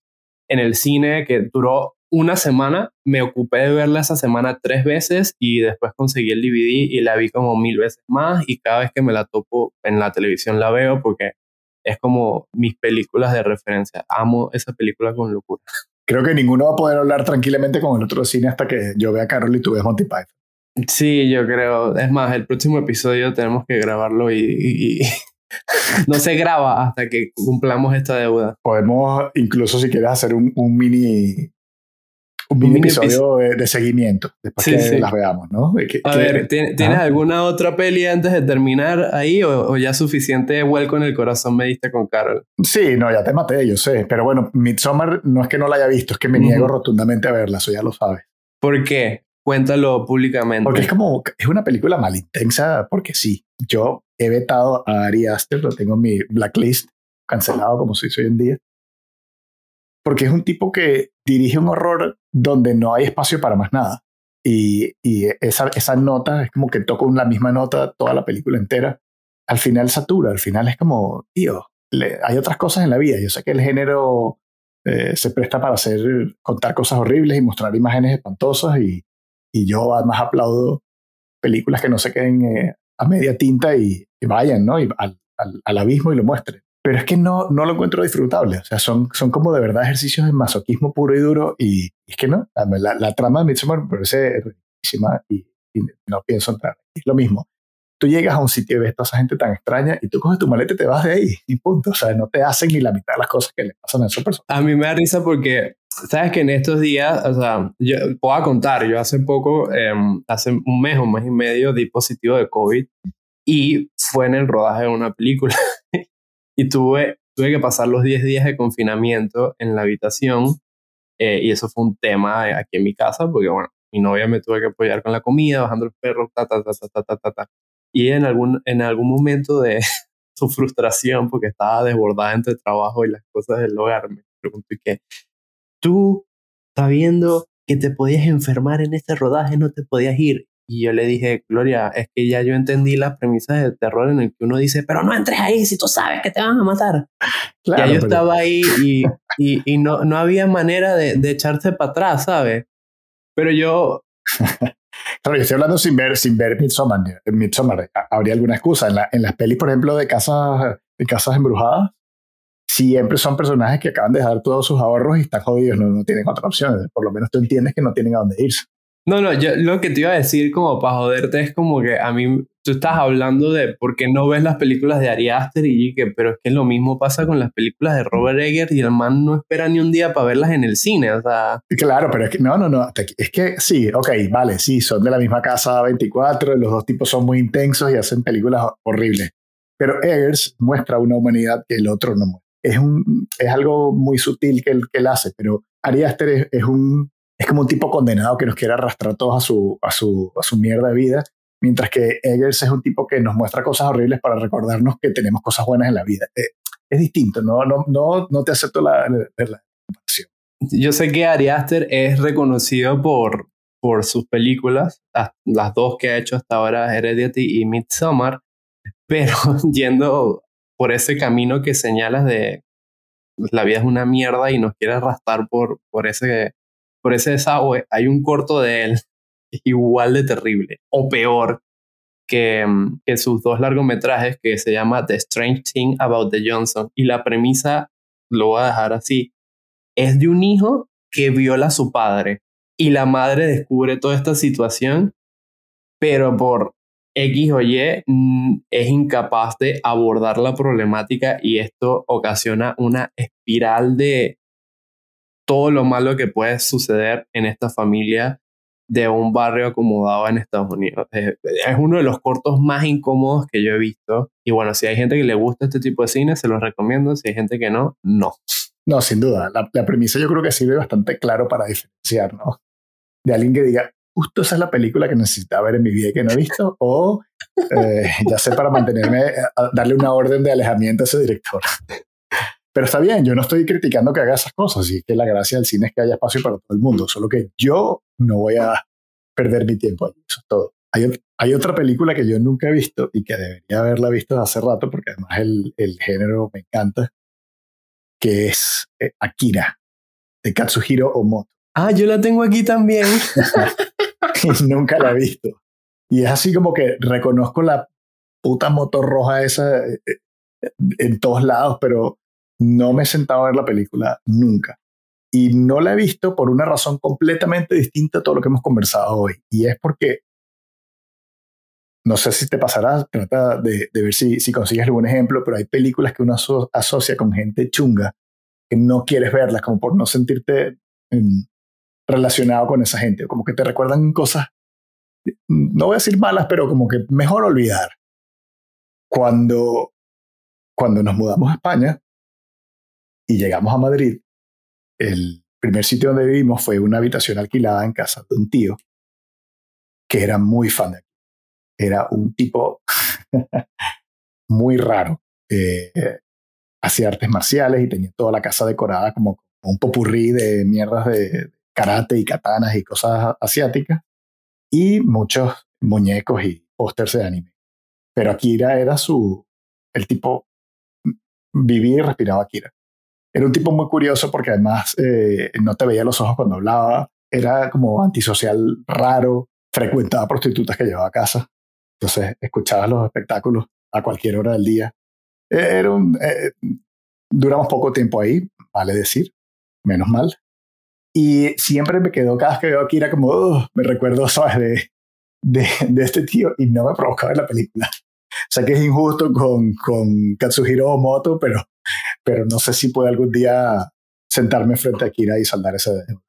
en el cine que duró una semana, me ocupé de verla esa semana tres veces y después conseguí el DVD y la vi como mil veces más y cada vez que me la topo en la televisión la veo porque es como mis películas de referencia. Amo esa película con locura. Creo que ninguno va a poder hablar tranquilamente con el otro cine hasta que yo vea a Carol y tú veas Monty Python. Sí, yo creo. Es más, el próximo episodio tenemos que grabarlo y, no se graba hasta que cumplamos esta deuda. Podemos incluso si quieres hacer un, mini un mini, episodio de, seguimiento después que las veamos, ¿no? a ver, ¿tienes alguna otra peli antes de terminar ahí o, ya suficiente vuelco en el corazón me diste con Carol? Sí, no, ya te maté, yo sé, pero bueno, Midsommar no es que no la haya visto, es que me niego rotundamente a verla, eso ya lo sabes. ¿Por qué? Cuéntalo públicamente. Porque es como, es una película mal intensa, porque sí, yo he vetado a Ari Aster, lo tengo en mi blacklist, cancelado como se dice hoy en día, porque es un tipo que dirige un horror donde no hay espacio para más nada. Y, y esa, esa nota es como que toco la misma nota toda la película entera. Al final satura, al final es como, tío, hay otras cosas en la vida. Yo sé que el género eh, se presta para hacer, contar cosas horribles y mostrar imágenes espantosas y, y yo además aplaudo películas que no se queden eh, a media tinta y, vayan, ¿no? Y al, al, abismo y lo muestren. Pero es que no, no lo encuentro disfrutable. O sea, son, son como de verdad ejercicios de masoquismo puro y duro. Y, es que no, la, la, trama de Midsommar me parece riquísima y, y, no pienso entrar. Es lo mismo. Tú llegas a un sitio y ves a toda esa gente tan extraña y tú coges tu maleta y te vas de ahí. Y punto. O sea, no te hacen ni la mitad de las cosas que le pasan a esa persona. A mí me da risa porque sabes que en estos días, o sea, yo puedo contar, yo hace poco, em, hace un mes o un mes y medio, di positivo de COVID y fue en el rodaje de una película. y tuve, tuve que pasar los 10 días de confinamiento en la habitación eh, y eso fue un tema aquí en mi casa porque, bueno, mi novia me tuve que apoyar con la comida, bajando el perro, ta, ta, ta, ta, ta, ta, ta. Y en algún, en algún momento de su frustración, porque estaba desbordada entre trabajo y las cosas del hogar, me pregunté qué, tú sabiendo que te podías enfermar en este rodaje, no te podías ir. Y yo le dije, Gloria, es que ya yo entendí las premisas de terror en el que uno dice, pero no entres ahí si tú sabes que te van a matar. ya yo estaba ahí y, y, y, no, no había manera de, de echarse para atrás, ¿sabes? Pero yo... claro, yo estoy hablando sin ver, sin ver Midsommar. Midsommar. ¿Habría alguna excusa? En, la, en las pelis, por ejemplo, de casas, de casas embrujadas, siempre son personajes que acaban de dejar todos sus ahorros y están jodidos, no, no tienen otra opción. Por lo menos tú entiendes que no tienen a dónde irse. No, no, yo lo que te iba a decir como para joderte es como que a mí tú estás hablando de por qué no ves las películas de Ari Aster y que, pero es que lo mismo pasa con las películas de Robert Egger y el man no espera ni un día para verlas en el cine, o sea. Claro, pero es que no, no, no, es que sí, ok, vale, sí, son de la misma casa 24, los dos tipos son muy intensos y hacen películas horribles. Pero Eggers muestra una humanidad que el otro no muestra es, un, es algo muy sutil que él, que él hace, pero Ari Aster es, un, es como un tipo condenado que nos quiere arrastrar todos a su, a su, a su mierda de vida, mientras que Eggers es un tipo que nos muestra cosas horribles para recordarnos que tenemos cosas buenas en la vida. Eh, es distinto, no, no, no, no te acepto la, comparación. Yo sé que Ari Aster es reconocido por, por sus películas, las, las, dos que ha hecho hasta ahora, Heredity y Midsommar, pero yendo por ese camino que señalas de la vida es una mierda y nos quiere arrastrar por, por, ese, por ese desagüe, hay un corto de él igual de terrible o peor que, que sus dos largometrajes que se llama The Strange Thing About the Johnson. Y la premisa, lo voy a dejar así, es de un hijo que viola a su padre y la madre descubre toda esta situación, pero por X o Y mm, es incapaz de abordar la problemática y esto ocasiona una espiral de todo lo malo que puede suceder en esta familia de un barrio acomodado en Estados Unidos. Es, uno de los cortos más incómodos que yo he visto. Y bueno, si hay gente que le gusta este tipo de cine, se los recomiendo. Si hay gente que no, no. No, sin duda. La, premisa yo creo que sirve bastante claro para diferenciar, ¿no? De alguien que diga, justo esa es la película que necesitaba ver en mi vida y que no he visto, o eh, ya sé para mantenerme, darle una orden de alejamiento a ese director. Pero está bien, yo no estoy criticando que haga esas cosas, y que la gracia del cine es que haya espacio para todo el mundo, solo que yo no voy a perder mi tiempo allí, eso es todo. Hay, hay otra película que yo nunca he visto y que debería haberla visto hace rato, porque además el, el género me encanta, que es eh, Akira, de Katsuhiro Omoto Ah, yo la tengo aquí también. nunca la he visto. Y es así como que reconozco la puta moto roja esa eh, eh, en todos lados, pero no me he sentado a ver la película nunca. Y no la he visto por una razón completamente distinta a todo lo que hemos conversado hoy. Y es porque, no sé si te pasará, trata de, ver si, si consigues algún ejemplo, pero hay películas que uno asocia con gente chunga que no quieres verlas, como por no sentirte relacionado con esa gente, como que te recuerdan cosas, no voy a decir malas, pero como que mejor olvidar. Cuando, cuando nos mudamos a España y llegamos a Madrid, el primer sitio donde vivimos fue una habitación alquilada en casa de un tío que era muy fan de aquí. Era un tipo muy raro. Eh, hacía artes marciales y tenía toda la casa decorada como un popurrí de mierdas de karate y katanas y cosas asiáticas y muchos muñecos y pósters de anime. Pero Akira era su, el tipo vivía y respiraba Akira. Era un tipo muy curioso porque además eh, no te veía los ojos cuando hablaba, era como antisocial raro, frecuentaba prostitutas que llevaba a casa, entonces escuchaba los espectáculos a cualquier hora del día. E-, era un, eh, duramos poco tiempo ahí, vale decir, menos mal. Y siempre me quedó, cada vez que veo a Akira, como, me recuerdo, ¿sabes? De, de, de, este tío y no me provocaba ver la película. O sea que es injusto con, con Katsuhiro Moto, pero, pero no sé si puedo algún día sentarme frente a Akira y saldar esa deuda.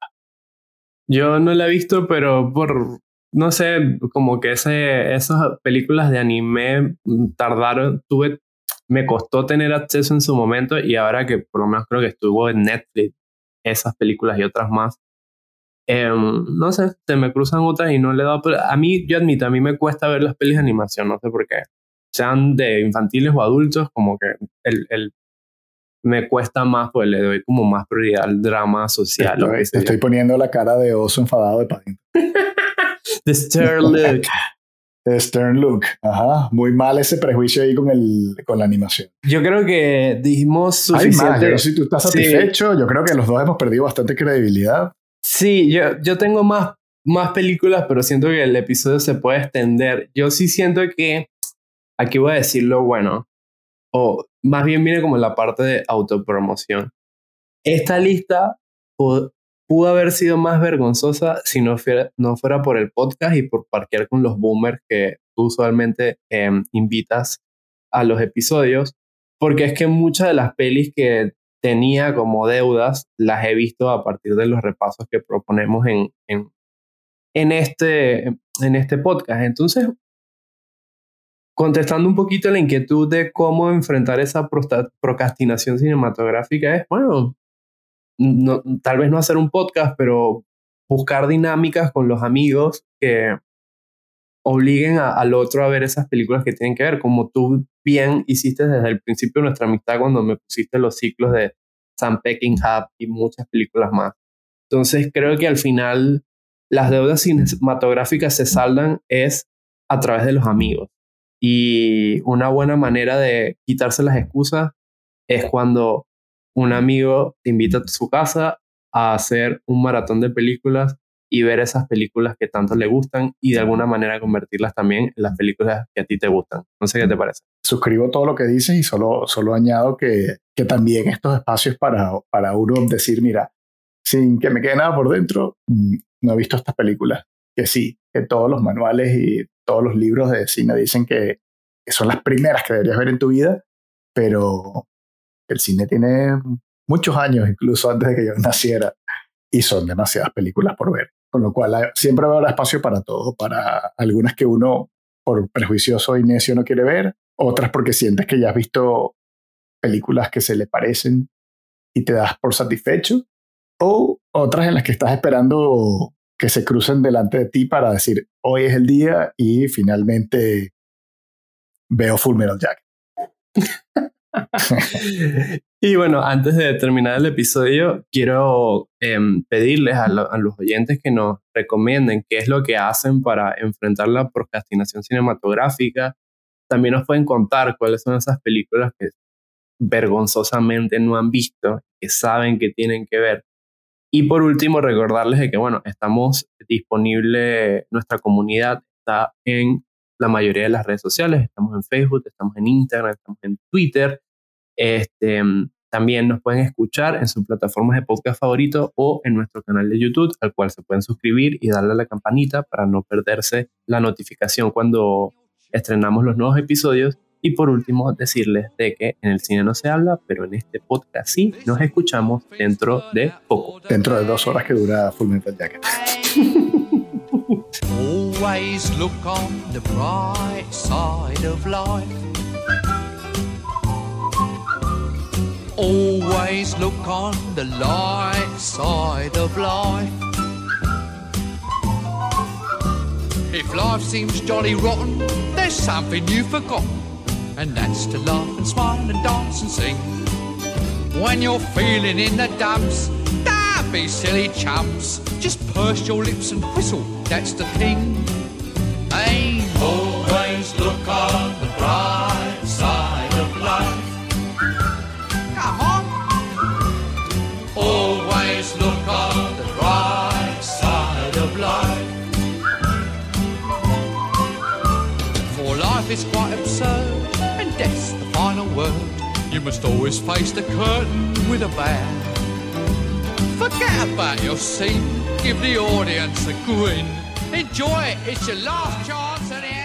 Yo no la he visto, pero por, no sé, como que ese, esas películas de anime tardaron, tuve, me costó tener acceso en su momento y ahora que por lo menos creo que estuvo en Netflix esas películas y otras más, em, no sé, se me cruzan otras y no le dado, a mí, yo admito, a mí me cuesta ver las pelis de animación, no sé por qué, sean de infantiles o adultos, como que el me cuesta más, pues le doy como más prioridad al drama social. Estoy, estoy poniendo la cara de oso enfadado de Paddington. The Stern Look. The Stern Look. Ajá. Muy mal ese prejuicio ahí con, el, con la animación. Yo creo que dijimos suficiente. Hay más, si tú estás satisfecho, yo creo que los dos hemos perdido bastante credibilidad. Sí, yo, yo tengo más, más películas, pero siento que el episodio se puede extender. Yo sí siento que, aquí voy a decir lo bueno, o más bien viene como la parte de autopromoción. Esta lista pudo haber sido más vergonzosa si no fuera, no fuera por el podcast y por parquear con los boomers que tú usualmente em, invitas a los episodios, porque es que muchas de las pelis que tenía como deudas las he visto a partir de los repasos que proponemos en, en, este, en este podcast. Entonces, contestando un poquito la inquietud de cómo enfrentar esa procrastinación cinematográfica, es, bueno, no, tal vez no hacer un podcast, pero buscar dinámicas con los amigos que obliguen al otro a ver esas películas que tienen que ver, como tú bien hiciste desde el principio de nuestra amistad cuando me pusiste los ciclos de Sam Peckinpah y muchas películas más. Entonces creo que al final las deudas cinematográficas se saldan es a través de los amigos. Y una buena manera de quitarse las excusas es cuando un amigo te invita a su casa a hacer un maratón de películas y ver esas películas que tanto le gustan y de alguna manera convertirlas también en las películas que a ti te gustan. No sé qué te parece. Suscribo todo lo que dices y solo, solo añado que, que también estos espacios para, para uno decir, mira, sin que me quede nada por dentro, mm, no he visto estas películas. Que sí, que todos los manuales y todos los libros de cine dicen que, son las primeras que deberías ver en tu vida, pero el cine tiene muchos años, incluso antes de que yo naciera, y son demasiadas películas por ver. Con lo cual siempre habrá espacio para todo, para algunas que uno por prejuicioso y necio no quiere ver, otras porque sientes que ya has visto películas que se le parecen y te das por satisfecho, o otras en las que estás esperando que se crucen delante de ti para decir, hoy es el día y finalmente veo Full Metal Jacket. y bueno, antes de terminar el episodio, quiero em, pedirles a, los oyentes que nos recomienden qué es lo que hacen para enfrentar la procrastinación cinematográfica. También nos pueden contar cuáles son esas películas que vergonzosamente no han visto, que saben que tienen que ver. Y por último, recordarles de que, bueno, estamos disponible, nuestra comunidad está en la mayoría de las redes sociales, estamos en Facebook, estamos en Instagram, estamos en Twitter. Este, también nos pueden escuchar en sus plataformas de podcast favorito o en nuestro canal de YouTube, al cual se pueden suscribir y darle a la campanita para no perderse la notificación cuando estrenamos los nuevos episodios. Y por último, decirles de que en el cine no se habla, pero en este podcast sí nos escuchamos dentro de poco. Dentro de dos horas que dura Full Metal Jacket. Always look on the bright side of life. Always look on the light side of life. If life seems jolly rotten, there's something you've forgotten and that's to laugh and smile and dance and sing. When you're feeling in the dumps, don't be silly chumps. Just purse your lips and whistle, that's the thing. Aim. Always look on the bright side of life. Come on. Always look on the bright side of life. For life is quite You must always face the curtain with a bow. Forget about your scene, give the audience a grin. Enjoy it, it's your last chance at the